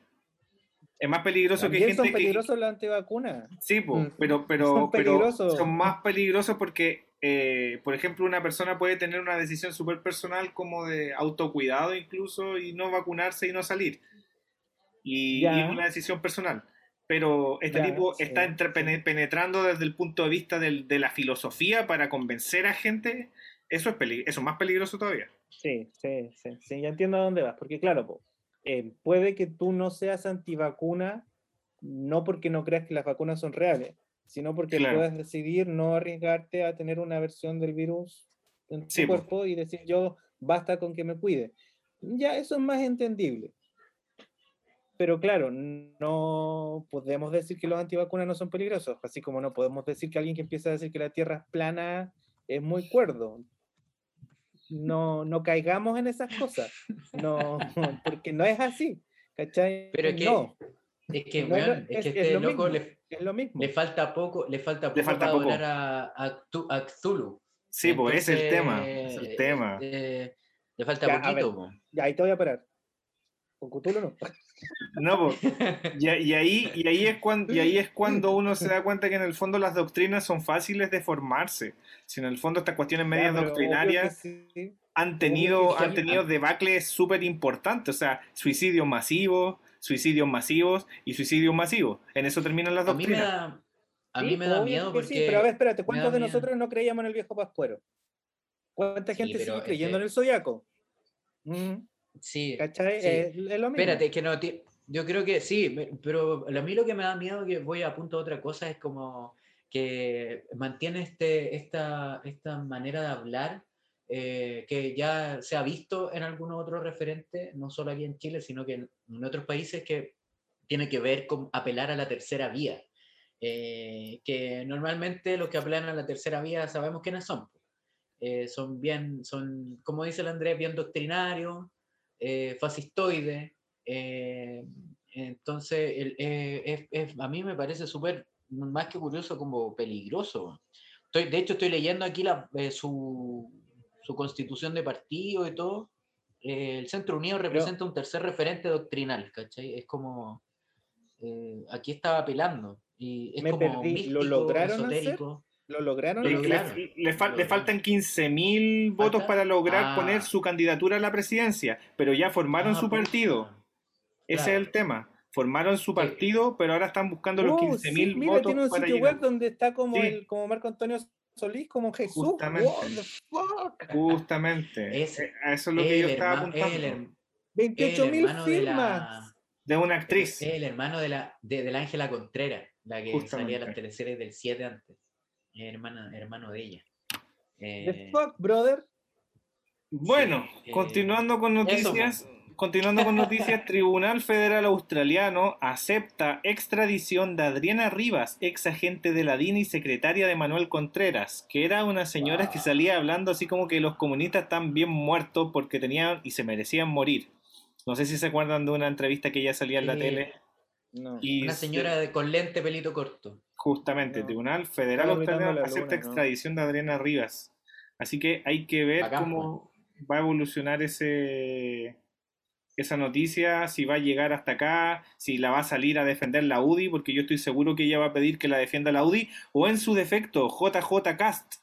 Es más peligroso que gente son que, peligrosos los antivacunas. Sí, po, Mm. pero, pero, Son pero son más peligrosos porque, eh, por ejemplo, una persona puede tener una decisión súper personal como de autocuidado incluso y no vacunarse y no salir. Y, y Ya. es una decisión personal. Pero este Ya, tipo sí, está sí. pene- penetrando desde el punto de vista del- de la filosofía para convencer a gente. Eso es, eso es más peligroso todavía. Sí, sí, sí, sí, ya entiendo a dónde vas, porque claro, eh, puede que tú no seas antivacuna, no porque no creas que las vacunas son reales, sino porque Claro. puedes decidir no arriesgarte a tener una versión del virus en tu Sí, cuerpo y decir yo basta con que me cuide. Ya, eso es más entendible. Pero claro, no podemos decir que los antivacunas no son peligrosos, así como no podemos decir que alguien que empieza a decir que la Tierra es plana es muy cuerdo. No, no caigamos en esas cosas, no, porque no es así, ¿cachai? Pero es que, no, es que, no es es- este lo loco mismo. le, es lo mismo. le falta poco, le falta poco falta para poco. a, a, a Cthulhu. Sí, pues ese es el tema. Es el eh, tema. eh, le falta Ya, poquito, ver. Ya, ahí te voy a parar. Con Cthulhu no. No, po. Y, y ahí, y, ahí es cuando, y ahí es cuando uno se da cuenta que en el fondo las doctrinas son fáciles de formarse. Si en el fondo estas cuestiones medias doctrinarias sí. han tenido, han sí. tenido debacles súper importantes. O sea, suicidios masivos, suicidios masivos y suicidios masivos. En eso terminan las A mí me doctrinas. da, a Sí, mí me da miedo que porque... sí, pero a ver, espérate, ¿cuántos de nosotros no creíamos en el viejo Pascuero? ¿Cuánta Sí, gente pero sigue creyendo en el zodiaco? Mm, Sí, ¿Cachai? sí. Es, es lo mismo. Espérate, que no, yo creo que sí, pero a mí lo que me da miedo, que voy a punto a otra cosa, es como que mantiene este, esta, esta manera de hablar eh, que ya se ha visto en algunos otros referentes, no solo aquí en Chile, sino que en, en otros países que tiene que ver con apelar a la tercera vía. eh, que normalmente los que apelan a la tercera vía sabemos quiénes son. Eh, son bien, son, como dice el Andrés, bien doctrinarios, eh, fascistoides. eh, entonces, el- eh, es- es- a mí me parece súper, más que curioso, como peligroso. Estoy, de hecho, estoy leyendo aquí la, su, su constitución de partido y todo. Eh, el Centro Unido representa un tercer referente doctrinal, ¿cachai? Es como, eh, aquí estaba apelando. Y es Me como perdí, místico, ¿lo lograron hacer? esotérico. ¿Lo lograron? Lo Le, le- lograron. le fal- Lo le faltan 15.000 votos para lograr Ah. poner su candidatura a la presidencia, pero ya formaron Ah, su pucha. partido. Ese Claro. es el tema. Formaron su partido, pero ahora están buscando los Oh, 15.000 sí, mira, votos tiene un para sitio llegar. web donde está como, Sí. el, como Marco Antonio Solís, como Jesús. Justamente. What the fuck? Justamente. Es- Eh, a eso es lo que yo El estaba herma- apuntando. el herm- 28 el mil hermano de firmas. la- De una actriz. Es el hermano de la de, de la Ángela Contreras, la que salía en Justamente. las teleseries del 7 antes. Es hermana, hermano de ella. The Eh, fuck, brother. Bueno, Sí, eh, continuando con noticias. Continuando con noticias, Tribunal Federal Australiano acepta extradición de Adriana Rivas, ex agente de la DINI y secretaria de Manuel Contreras, que era una señora que salía hablando así como que los comunistas están bien muertos porque tenían y se merecían morir. No sé si se acuerdan de una entrevista que ella salía en la tele. No. Y Una señora de- con lente pelito corto. Justamente, No. Tribunal Federal Australiano acepta extradición de Adriana Rivas. Así que hay que ver Bacán, cómo va a evolucionar ese esa noticia, si va a llegar hasta acá, si la va a salir a defender la UDI, porque yo estoy seguro que ella va a pedir que la defienda la UDI, o en su defecto, JJ Cast.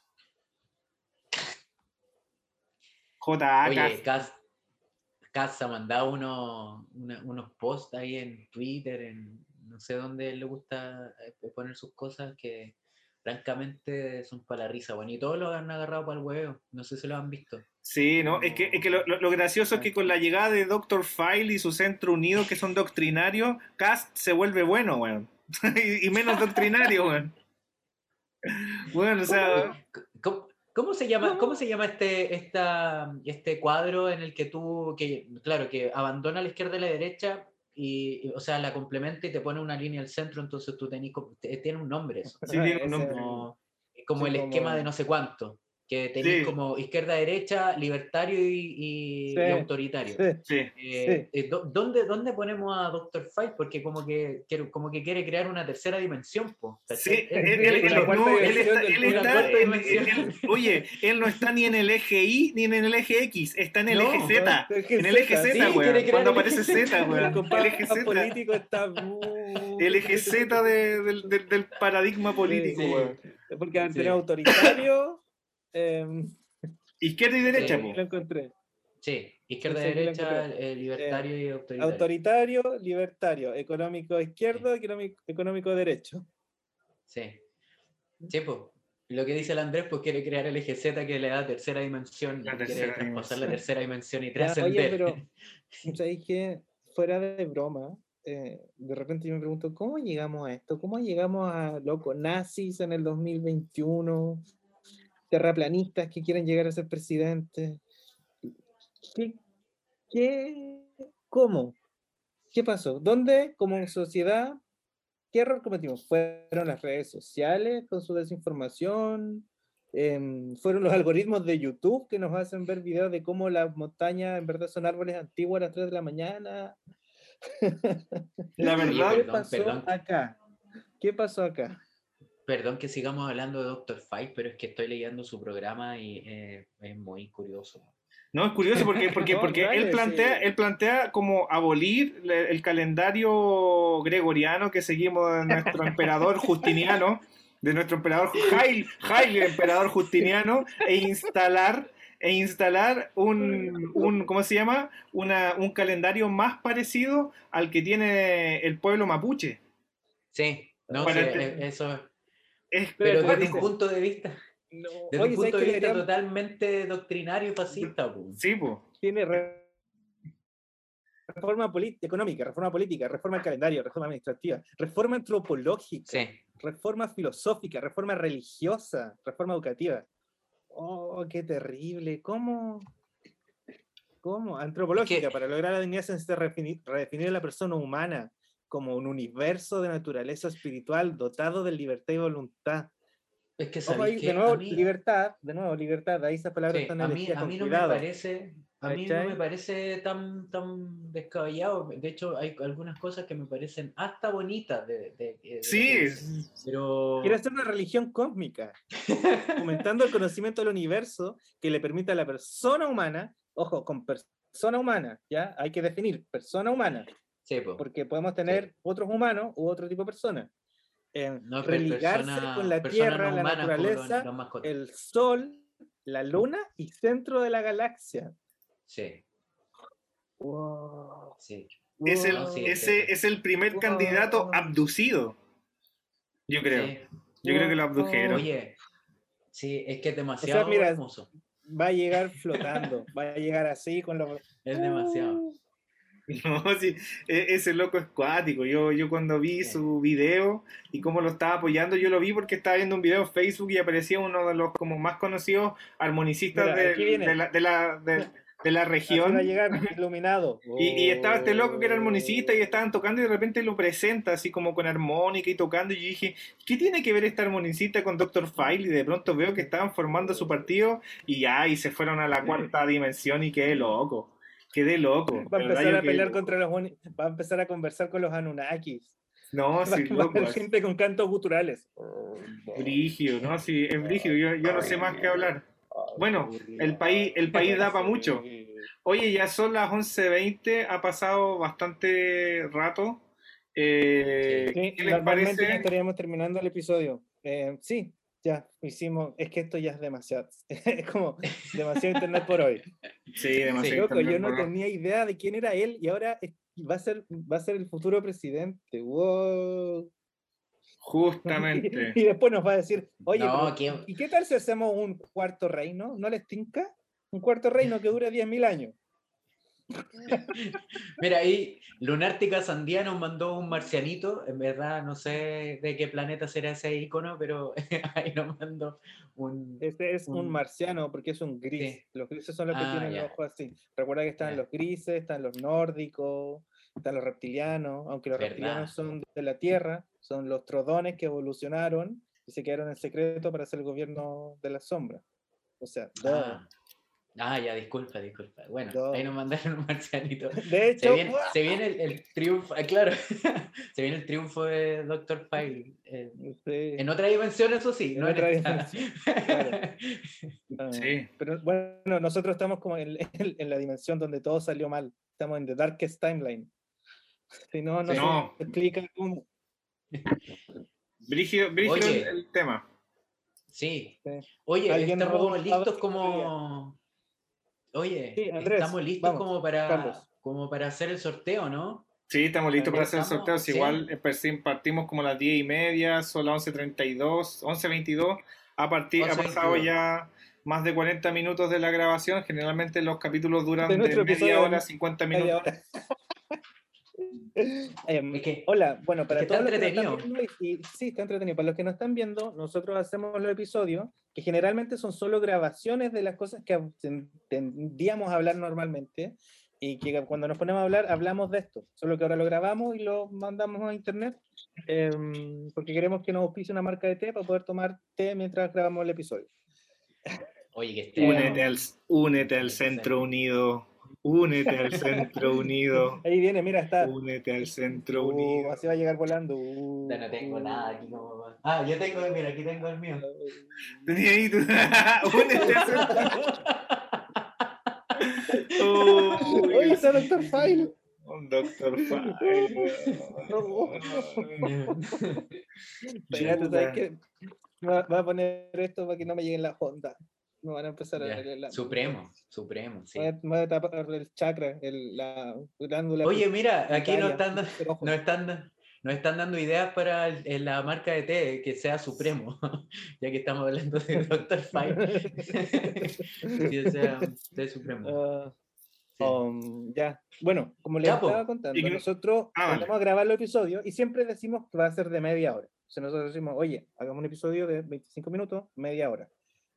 JA Oye, Cast. Cas, Cas ha mandado una- unos posts ahí en Twitter, en no sé dónde le gusta eh, poner sus cosas que francamente son para la risa, bueno, y todos lo han agarrado para el huevo, no sé si lo han visto. Sí, ¿no? Es que, es que lo, lo- gracioso es que con la llegada de Doctor File y su centro unido, que son doctrinarios, Cast se vuelve bueno, weón. y, y menos doctrinario, weón. Bueno, o sea, ¿Cómo, cómo se llama, cómo se llama este, esta, este cuadro en el que tú, que, claro, que abandona la izquierda y la derecha y, y, o sea, la complementa y te pone una línea al centro, entonces tú tenés, tiene un nombre eso. Sí, tiene un nombre. como, como Sí, el como- esquema de no sé cuánto, que tenéis Sí. como izquierda-derecha, libertario y, y- Sí, y autoritario. Sí. sí. Eh, eh, ¿dó- ¿dónde, ¿Dónde ponemos a Dr. Fight? Porque como que, quiere- como que quiere crear una tercera dimensión. po, Sí, oye, él no está ni en el eje Y ni en el eje X, está en el No, eje Z. En el eje Z, crear Cuando aparece Z, Z, El eje Z. político está. El eje Z de- del, del- del paradigma político, Sí. weón. Porque Sí. tener autoritario. Em, Izquierda y derecha, Sí. po. lo encontré. Sí, izquierda, Sí, sí, derecha, eh, libertario y autoritario. Autoritario, libertario, económico izquierdo, económico, económico derecho. Sí. Sí, pues. Lo que dice el Andrés, pues quiere crear el eje Z que le da tercera dimensión. La quiere traspasar la tercera dimensión y trascender. oye, pero ¿sabéis que fuera de broma, eh, de repente yo me pregunto, ¿cómo llegamos a esto? ¿Cómo llegamos a, loco, nazis en el 2021? Terraplanistas que quieren llegar a ser presidentes. ¿Qué, qué, ¿Cómo? ¿Qué pasó? ¿Dónde, como sociedad, qué error cometimos? ¿Fueron las redes sociales con su desinformación? Em, ¿Fueron los algoritmos de YouTube que nos hacen ver videos de cómo las montañas en verdad son árboles antiguos a las 3 de la mañana? La verdad, ¿Qué perdón, pasó perdón. acá? ¿Qué pasó acá? Perdón que sigamos hablando de Doctor Fight, pero es que estoy leyendo su programa y eh, es muy curioso. No, es curioso porque, porque, No, porque dale, él, plantea, sí. él plantea como abolir el calendario gregoriano que seguimos de nuestro emperador Justiniano, de nuestro emperador Jail, Jail, emperador Justiniano, e instalar, e instalar un, un ¿cómo se llama? Una, un calendario más parecido al que tiene el pueblo mapuche. Sí, no sé, el- eh, eso, Es pero desde un punto de vista, No, desde oye, un ¿sabes punto de vista deberían- totalmente doctrinario y fascista. po. Sí, po. tiene re- reforma política, económica, reforma política, reforma del calendario, reforma administrativa, reforma antropológica, Sí, reforma filosófica, reforma religiosa, reforma educativa. Oh, qué terrible. ¿Cómo? ¿Cómo? Antropológica, para lograr la dignidad se necesita refini- redefinir a la persona humana como un universo de naturaleza espiritual dotado de libertad y voluntad. es que Ojo sabéis ahí, que de nuevo, a mí, libertad, de nuevo, libertad, ahí esas palabras sí, están a mí, a mí no me parece, a mí no me parece tan, tan descabellado. De hecho, hay algunas cosas que me parecen hasta bonitas de, de- de- Sí, pero Quiere hacer una religión cósmica, aumentando el conocimiento del universo que le permita a la persona humana, ojo, con persona humana, ¿ya? Hay que definir persona humana, sí, po. porque podemos tener otros humanos u otro tipo de personas. Eh, No, religarse persona- con la Tierra, no la los- naturaleza, los el Sol, la Luna y centro de la galaxia. Sí, Wow, sí. Es el, No, sí, ese sí. es el primer candidato abducido. Yo creo. sí. Yo creo que lo abdujeron. Oye, sí, es que es demasiado mira, hermoso. Va a llegar flotando, va a llegar así con los... Es demasiado. No, sí, e- ese loco es cuático. Yo, yo cuando vi su video y cómo lo estaba apoyando, yo lo vi porque estaba viendo un video en Facebook y aparecía uno de los como más conocidos armonicistas Mira, de, la, de, la, de- de la a región. llegar iluminado. Y, y estaba este loco que era Oh. armonicista y estaban tocando y de repente lo presenta así como con armónica y tocando y yo dije, ¿qué tiene que ver este armonicista con Dr. File? Y de pronto veo que estaban formando su partido y ya, y se fueron a la cuarta dimensión y quedé loco, quedé loco. Va a empezar a pelear quedé- contra los va a empezar a conversar con los Anunnakis. No, Va, sí, va a loco, haber es gente con cantos guturales. brígido, ¿no? Sí, es brígido, yo, yo no sé más que hablar. Bueno, el país, el país da para mucho. Oye, ya son las 11.20, ha pasado bastante rato. Eh, Sí, ¿Qué les parece? estaríamos terminando el episodio. Eh, sí, ya hicimos. Es que esto ya es demasiado. Es como demasiado internet por hoy. Sí, demasiado. Loco, yo no tenía idea de quién era él y ahora es- va a ser, va a ser el futuro presidente. Wow. Justamente. Y después nos va a decir, oye, No, pero, ¿quién- ¿y qué tal si hacemos un cuarto reino? ¿No les tinca? Un cuarto reino que dure 10.000 años. Mira, ahí Lunártica Sandía nos mandó un marcianito. En verdad, no sé de qué planeta será ese icono, pero ahí nos mandó un. Este es un Un- marciano porque es un gris. Sí. Los grises son los que Ah, tienen ya. los ojos así. Recuerda que están los grises, están los nórdicos, están los reptilianos, aunque los Verdad. reptilianos son de la Tierra, son los trodones que evolucionaron y se quedaron en secreto para hacer el gobierno de la sombra. O sea. Ah, Ah, ya, disculpa, disculpa. Bueno, No. ahí nos mandaron un marcianito. de Se hecho, viene, se viene el, el triunfo, ah, claro, se viene el triunfo de Dr. File. eh, sí, en otra dimensión, eso sí. En no otra dimensión, claro. ah, Sí. Pero bueno, nosotros estamos como en, en- en la dimensión donde todo salió mal. Estamos en The Darkest Timeline. Si no, no, Sí. No. se explica cómo. Brígido, brígido el, el tema. Sí. Sí. Oye, estamos listos como. Oye, Sí, Andrés, estamos listos vamos, como para Carlos. como para hacer el sorteo, ¿no? Sí, estamos listos para hacer el sorteo. Si sí. Igual eh, pues, partimos como a las 10 y media, son las 11.32, 11.22. Ha, parti- ha 11:22. pasado ya más de 40 minutos de la grabación. Generalmente los capítulos duran De de, media hora, de 50 Media minutos. que Hola, bueno, para todos los que nos están viendo, y, y- sí, está entretenido. Para los que nos están viendo, nosotros hacemos los episodios que generalmente son solo grabaciones de las cosas que ten- tendríamos a hablar normalmente y que cuando nos ponemos a hablar hablamos de esto. Solo que ahora lo grabamos y lo mandamos a internet em, porque queremos que nos auspicie una marca de té para poder tomar té mientras grabamos el episodio. Oye, que esté. Únete al, únete al Centro Unido. Únete al Centro Unido. Ahí viene, mira, está. Únete al Centro Uh, Unido. así va a llegar volando. uh, Ya no tengo nada aquí como. Ah, yo tengo, mira, aquí tengo el mío. Tenía ahí tu- Únete al Centro Uy, Oye, está Doctor File. Un Doctor File. Espérate, Chuta. ¿sabes qué? Va, va a poner esto para que no me lleguen las ondas. Me van a empezar a la- Supremo, supremo, sí. Me voy a- tapar el chakra, el, la glándula. Oye, mira, aquí nos están, nos están, nos están dando ideas para el- la marca de té que sea Supremo, ya que estamos hablando de Dr. Fire. que sea té Supremo. Sí. um, ya, bueno, como les Ya, po. estaba contando, que- nosotros Ah, vale. vamos a grabar los episodios y siempre decimos que va a ser de media hora. O sea, nosotros decimos, oye, hagamos un episodio de 25 minutos, media hora.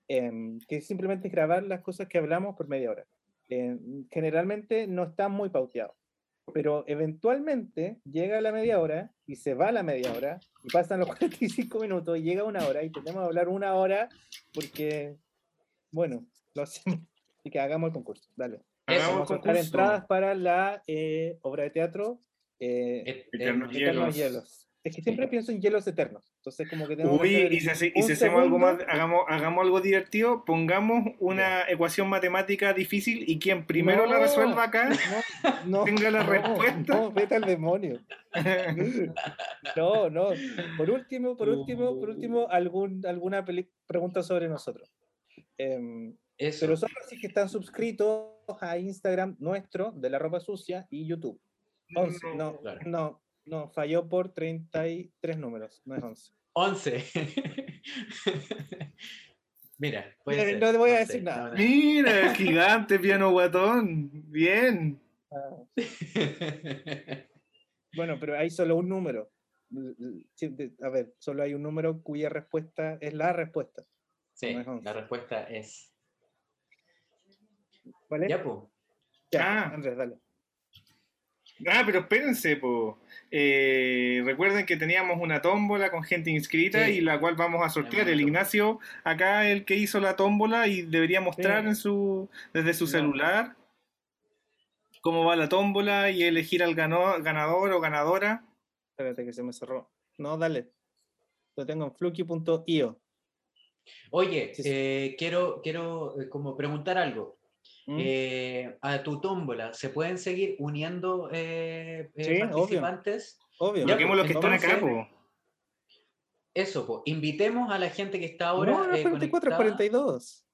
Em, que simplemente es grabar las cosas que hablamos por media hora. Em, generalmente no está muy pauteado, pero eventualmente llega la media hora y se va la media hora y pasan los 45 minutos y llega una hora y tenemos que hablar una hora porque, bueno, lo hacemos. Así que hagamos el concurso, dale. Eso, Vamos a concurso. entradas para la eh, obra de teatro eh, Et- Eternos et- Eternos Hielos. Hielos. Es que siempre pienso en hielos eternos. Entonces, como que que Uy, hacer y si, hace- y si hacemos algo más, hagamos, hagamos algo divertido, pongamos una ecuación matemática difícil y quien primero la No. resuelva acá No, no, tenga la no, respuesta. No, vete al demonio. No, no. Por último, por último, por Uh. último, algún, alguna pregunta sobre nosotros. Em, Eso. pero solo si que están suscritos a Instagram nuestro, de la ropa sucia, y YouTube. 11, no, Claro. no, no, falló por 33 números, no es 11. 11. Mira, puede Mira, ser, no te voy a decir nada. no, no. Mira, gigante piano guatón. Bien. Ah, Bueno, pero hay solo un número. A ver, solo hay un número cuya respuesta es la respuesta. Sí, No es once. la respuesta es. ¿Vale? Ya, pues. Ya, Ah. Andrés, dale. Ah, pero espérense, po. Eh, recuerden que teníamos una tómbola con gente inscrita Sí. y la cual vamos a sortear. El Ignacio, acá el que hizo la tómbola y debería mostrar Sí. en su desde su No. celular cómo va la tómbola y elegir al gano- ganador o ganadora. Espérate que se me cerró. No, dale. Lo tengo en fluky.io. Oye, Sí, sí. eh, quiero, quiero eh, como preguntar algo. ¿Mm? Eh, a tu tómbola, ¿se pueden seguir uniendo eh, eh, Sí, obvio. participantes? Obvio. Ya, los que están acá, po. Eso, pues, invitemos a la gente que está ahora. no, no, eh, 44, conectada. 42.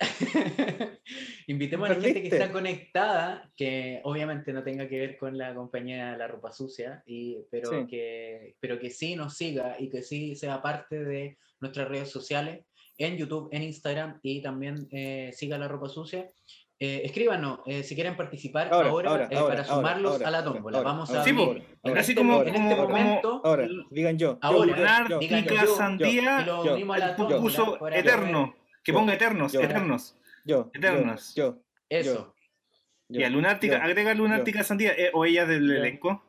Invitemos a la gente que está conectada, que obviamente no tenga que ver con la compañía de la ropa sucia, y, pero, Sí. que, pero que sí nos siga y que sí sea parte de nuestras redes sociales, en YouTube, en Instagram y también eh, siga la ropa sucia. Eh, escríbanos eh, si quieren participar Ahora, ahora, ahora, eh, ahora, para ahora, sumarlos ahora, a la ahora, tómbola. ahora, Vamos ahora, a Sí. Así este- como- en este momento Ahora, digan yo. Ahora, yo, yo, digan yo, Sandía y lo yo, unimos a la el tómbola puso eterno. Que ponga eternos, yo. eternos. yo, Eternos. Yo, Eso. yo, Y a Lunártica, yo. agrega Lunártica Sandía eh, o ella del Yo. elenco.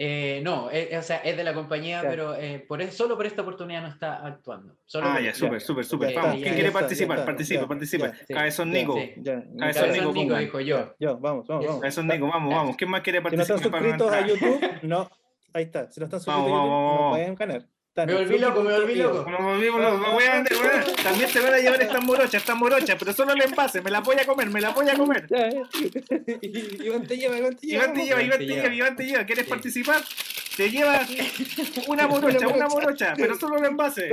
Eh, no, eh, o sea, es de la compañía, pero eh, por eso, solo por esta oportunidad no está actuando. Solo Ah, por ya, súper, súper, súper. Vamos, ¿quién quiere está, participar? está, Participa, ya, participa. ya, sí. Cabezón Nico. sí. Cabezón Nico, dijo yo. yo, vamos, vamos, vamos. Cabezón Nico, vamos, vamos. ¿Quién más quiere Si no están participar? suscritos a? YouTube, no. Ahí está. Si no están suscritos Vamos, a YouTube, vamos, no pueden ganar. Me volví loco, me volví loco. Voy a vender, También se van a llevar estas morochas, estas morochas, pero solo el envase, me la voy a comer, me la voy a comer. Iván te lleva, Iván te lleva. Iván te lleva, Iván te lleva, Iván te lleva. ¿Quieres Sí. participar? Te lleva una morocha, una morocha, pero solo el envase.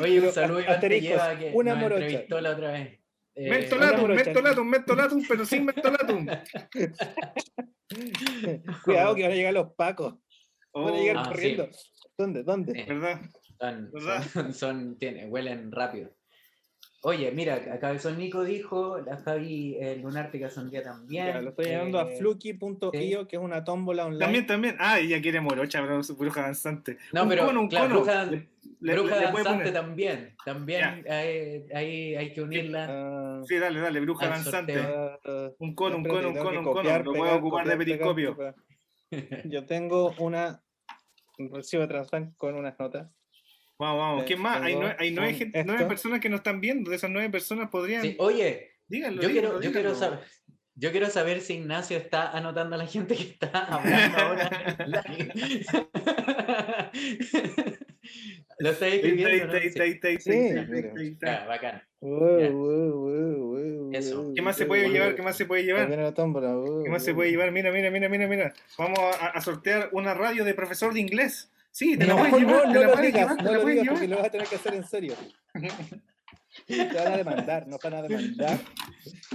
Oye, un saludo Iván te lleva que una morocha. entrevistó la otra vez. Eh, Mentolatum, mentolatum, mentolatum, pero sin mentolatum. Cuidado que van a llegar los pacos. Van a llegar Ah, sí. corriendo. ¿Dónde? ¿Dónde? Sí. ¿Verdad? son, ¿Verdad? son, son- tiene- huelen rápido. Oye, mira, a Cabezón Nico dijo, la Javi eh, Lunártica también. Ya, lo estoy llamando a eh, fluky.io, que es una tómbola online. También, también. Ah, ella quiere morocha, pero su bruja danzante. No, Un pero cono, un claro, cono. bruja, Le- bruja danzante también. También hay, hay, hay que unirla. Ah, Sí, dale, dale, bruja danzante. ah, Un cono, un cono, un cono, un cono. Lo voy a pegar, ocupar de pegar, periscopio. Yo tengo una un recibo de transfer con unas notas. Vamos, vamos. Eh, ¿Quién más? Hay, nueve, hay nueve, gente- nueve personas que nos están viendo. De esas nueve personas podrían. Sí, Oye, Díganlo, yo díganlo, quiero, yo quiero díganlo. saber. Yo quiero saber si Ignacio está anotando a la gente que está hablando ahora. Lo estoy escribiendo, ¿Qué más se puede llevar? ¿Qué más se puede llevar? Mira, mira, mira, mira, mira. Vamos a, a sortear una radio de profesor de inglés. Sí, te la puedes llevar, te la puedes llevar, te no la lo puedes digas porque llevar. lo vas a tener que hacer en serio. Te van a demandar, nos van a demandar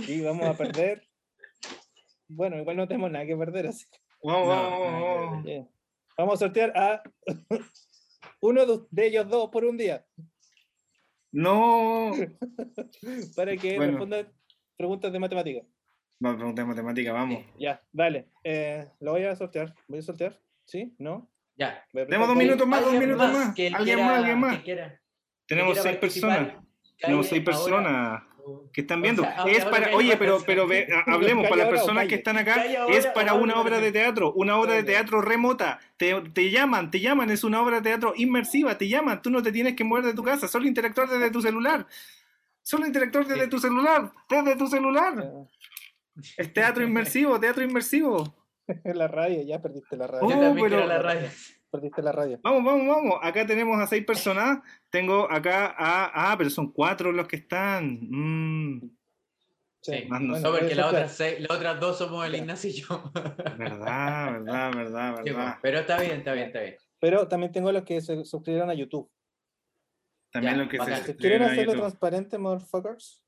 y vamos a perder. Bueno, igual no tenemos nada que perder, así que Vamos, No, vamos, vamos. Vamos a sortear a uno de- de ellos dos por un día No. para que Bueno. respondan preguntas de matemáticas. Vamos a preguntar matemática, vamos. Ya, dale. Eh, lo voy a sortear. ¿Voy a sortear? ¿Sí? ¿No? Ya. Tenemos dos minutos más, dos ¿Alguien minutos más. que Alguien quiera- más, alguien más. Tenemos seis participar, personas. Tenemos seis personas que están viendo. O sea, ahora- es para, oye, pero, pero ve, hablemos para las personas que están acá. Es para una obra de teatro, una obra de teatro remota. Te, te llaman, te llaman, es una obra de teatro inmersiva, te llaman. Tú no te tienes que mover de tu casa, solo interactuar desde tu celular. Solo interactuar desde tu celular, desde tu celular. Es teatro inmersivo, teatro inmersivo. La radio, ya perdiste la radio. Yo Oh, también pero- quiero la radio. Perdiste la radio. Vamos, vamos, vamos. Acá tenemos a seis personas. Tengo acá a. Ah, pero son cuatro los que están. Mm, Sí. No porque las otras, dos somos el. Ignacio y yo. verdad, verdad, verdad, Sí, verdad. Pero está bien, está bien, está bien. Pero también tengo los que se suscribieron a YouTube. También Ya, lo que bacán. se Si quieren hacerlo transparente, motherfuckers.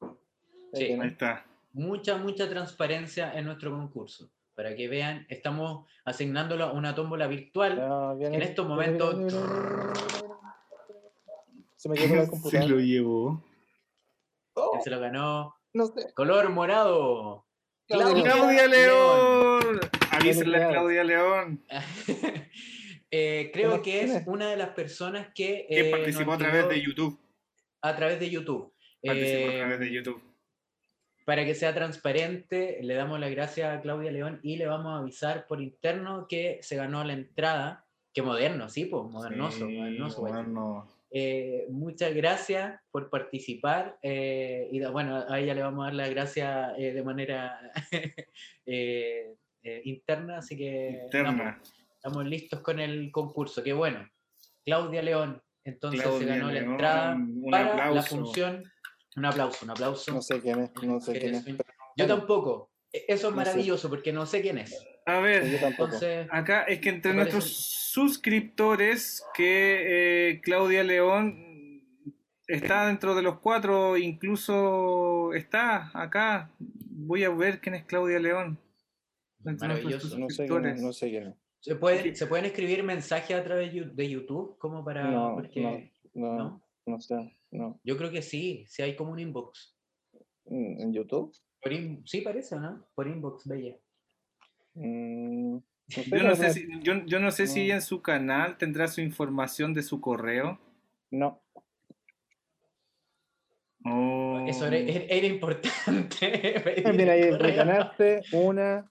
Sí. Ahí está. Mucha, mucha transparencia en nuestro concurso. Para que vean, estamos asignándolo a una tómbola virtual. Viene- En estos momentos- viene- viene- viene- viene- viene- Se me quedó el Se computador. lo llevó. Oh, se lo ganó. no sé. Color morado. Claudia Claudia León. Avísenle a. Claudia León. Eh, creo que ¿Quién es una de las personas que, Que eh, participó a través de YouTube. a través de YouTube. Participó a Eh, través de YouTube. Para que sea transparente, le damos las gracias a Claudia León y le vamos a avisar por interno que se ganó la entrada. Que moderno, sí, pues, modernoso, Sí, modernoso, moderno. Eh, muchas gracias por participar eh, y bueno, a ella le vamos a dar las gracias eh, de manera interna, así que Interna. Estamos, estamos listos con el concurso. Qué bueno. Claudia León, entonces se ganó la entrada un para la aplauso. función. Un aplauso, un aplauso. No sé quién es, no sé quién es. Yo tampoco. E- Eso es No sé. maravilloso porque no sé quién es. A Yo ver, tampoco. Entonces, acá es que entre nuestros suscriptores, que eh, Claudia León está dentro de los cuatro, incluso está acá. Voy a ver quién es Claudia León. Entre Maravilloso. No sé quién no sé quién es. ¿se, puede, ¿se pueden escribir mensajes a través de YouTube como para...? No, porque, no, no, ¿no? no sé, no. Yo creo que sí, si hay como un inbox. Mm, ¿En YouTube? Por in- Sí, parece, ¿no? Por inbox, bella. Mm, no sé, Yo no sé si, yo, yo no sé si No. ella en su canal tendrá su información de su correo. No, Oh. Eso era, era- era importante. pedir mira, ahí ganaste una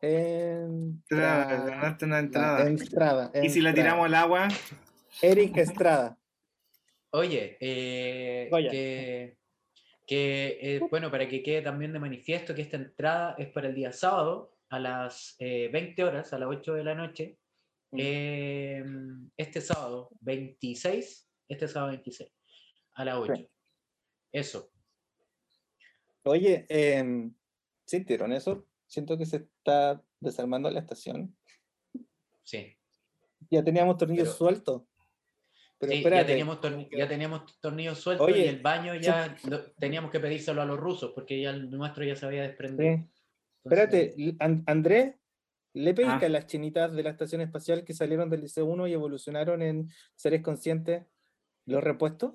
Entrada, entrada. ganaste una entrada. Entrada, ¿Y si la tiramos al agua? Eric Estrada. Oye, eh, Goya. que, que, eh, bueno, para que quede también de manifiesto que esta entrada es para el día sábado a las eh, 20 horas, a las 8 de la noche. Mm. eh, este sábado 26, este sábado 26, a las 8. Eso. Oye, eh, ¿sintieron eso? Siento que se está desarmando la estación. Sí. Ya teníamos tornillos Pero- sueltos. Pero Sí, ya teníamos, ya teníamos tornillos sueltos Oye, y el baño ya lo- teníamos que pedírselo a los rusos porque ya el nuestro ya se había desprendido. Sí. Espérate, Entonces, Andrés, ¿le pediste Ah. a las chinitas de la estación espacial que salieron del Liceo 1 y evolucionaron en seres conscientes los repuestos?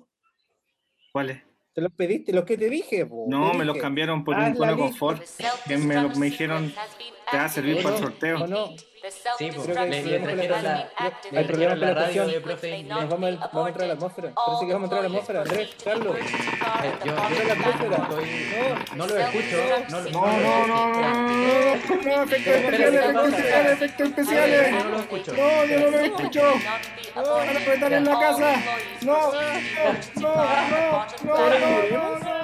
¿Cuál es? ¿Te los pediste? Los que te dije, po, No, te me los cambiaron por Haz un cono confort. Que me, lo- me dijeron, te va a servir para el sorteo. ¿O no? Sí, pues, Creo que le, le trajeron la, Hay problemas trajeron con la la radio de profe. Nos vamos, a- vamos a entrar a la atmósfera. Parece que vamos a entrar a la atmósfera. Andrés, Carlos. Eh, yo, yo la atmósfera. estoy- No. no lo escucho. No, lo- No, no, no, no, no, no, efectos especiales, efectos especiales, efectos especiales. Yo no lo escucho. No, yo no lo escucho. No, van a apretar en la casa. No, no, no, no, no, no, no, no.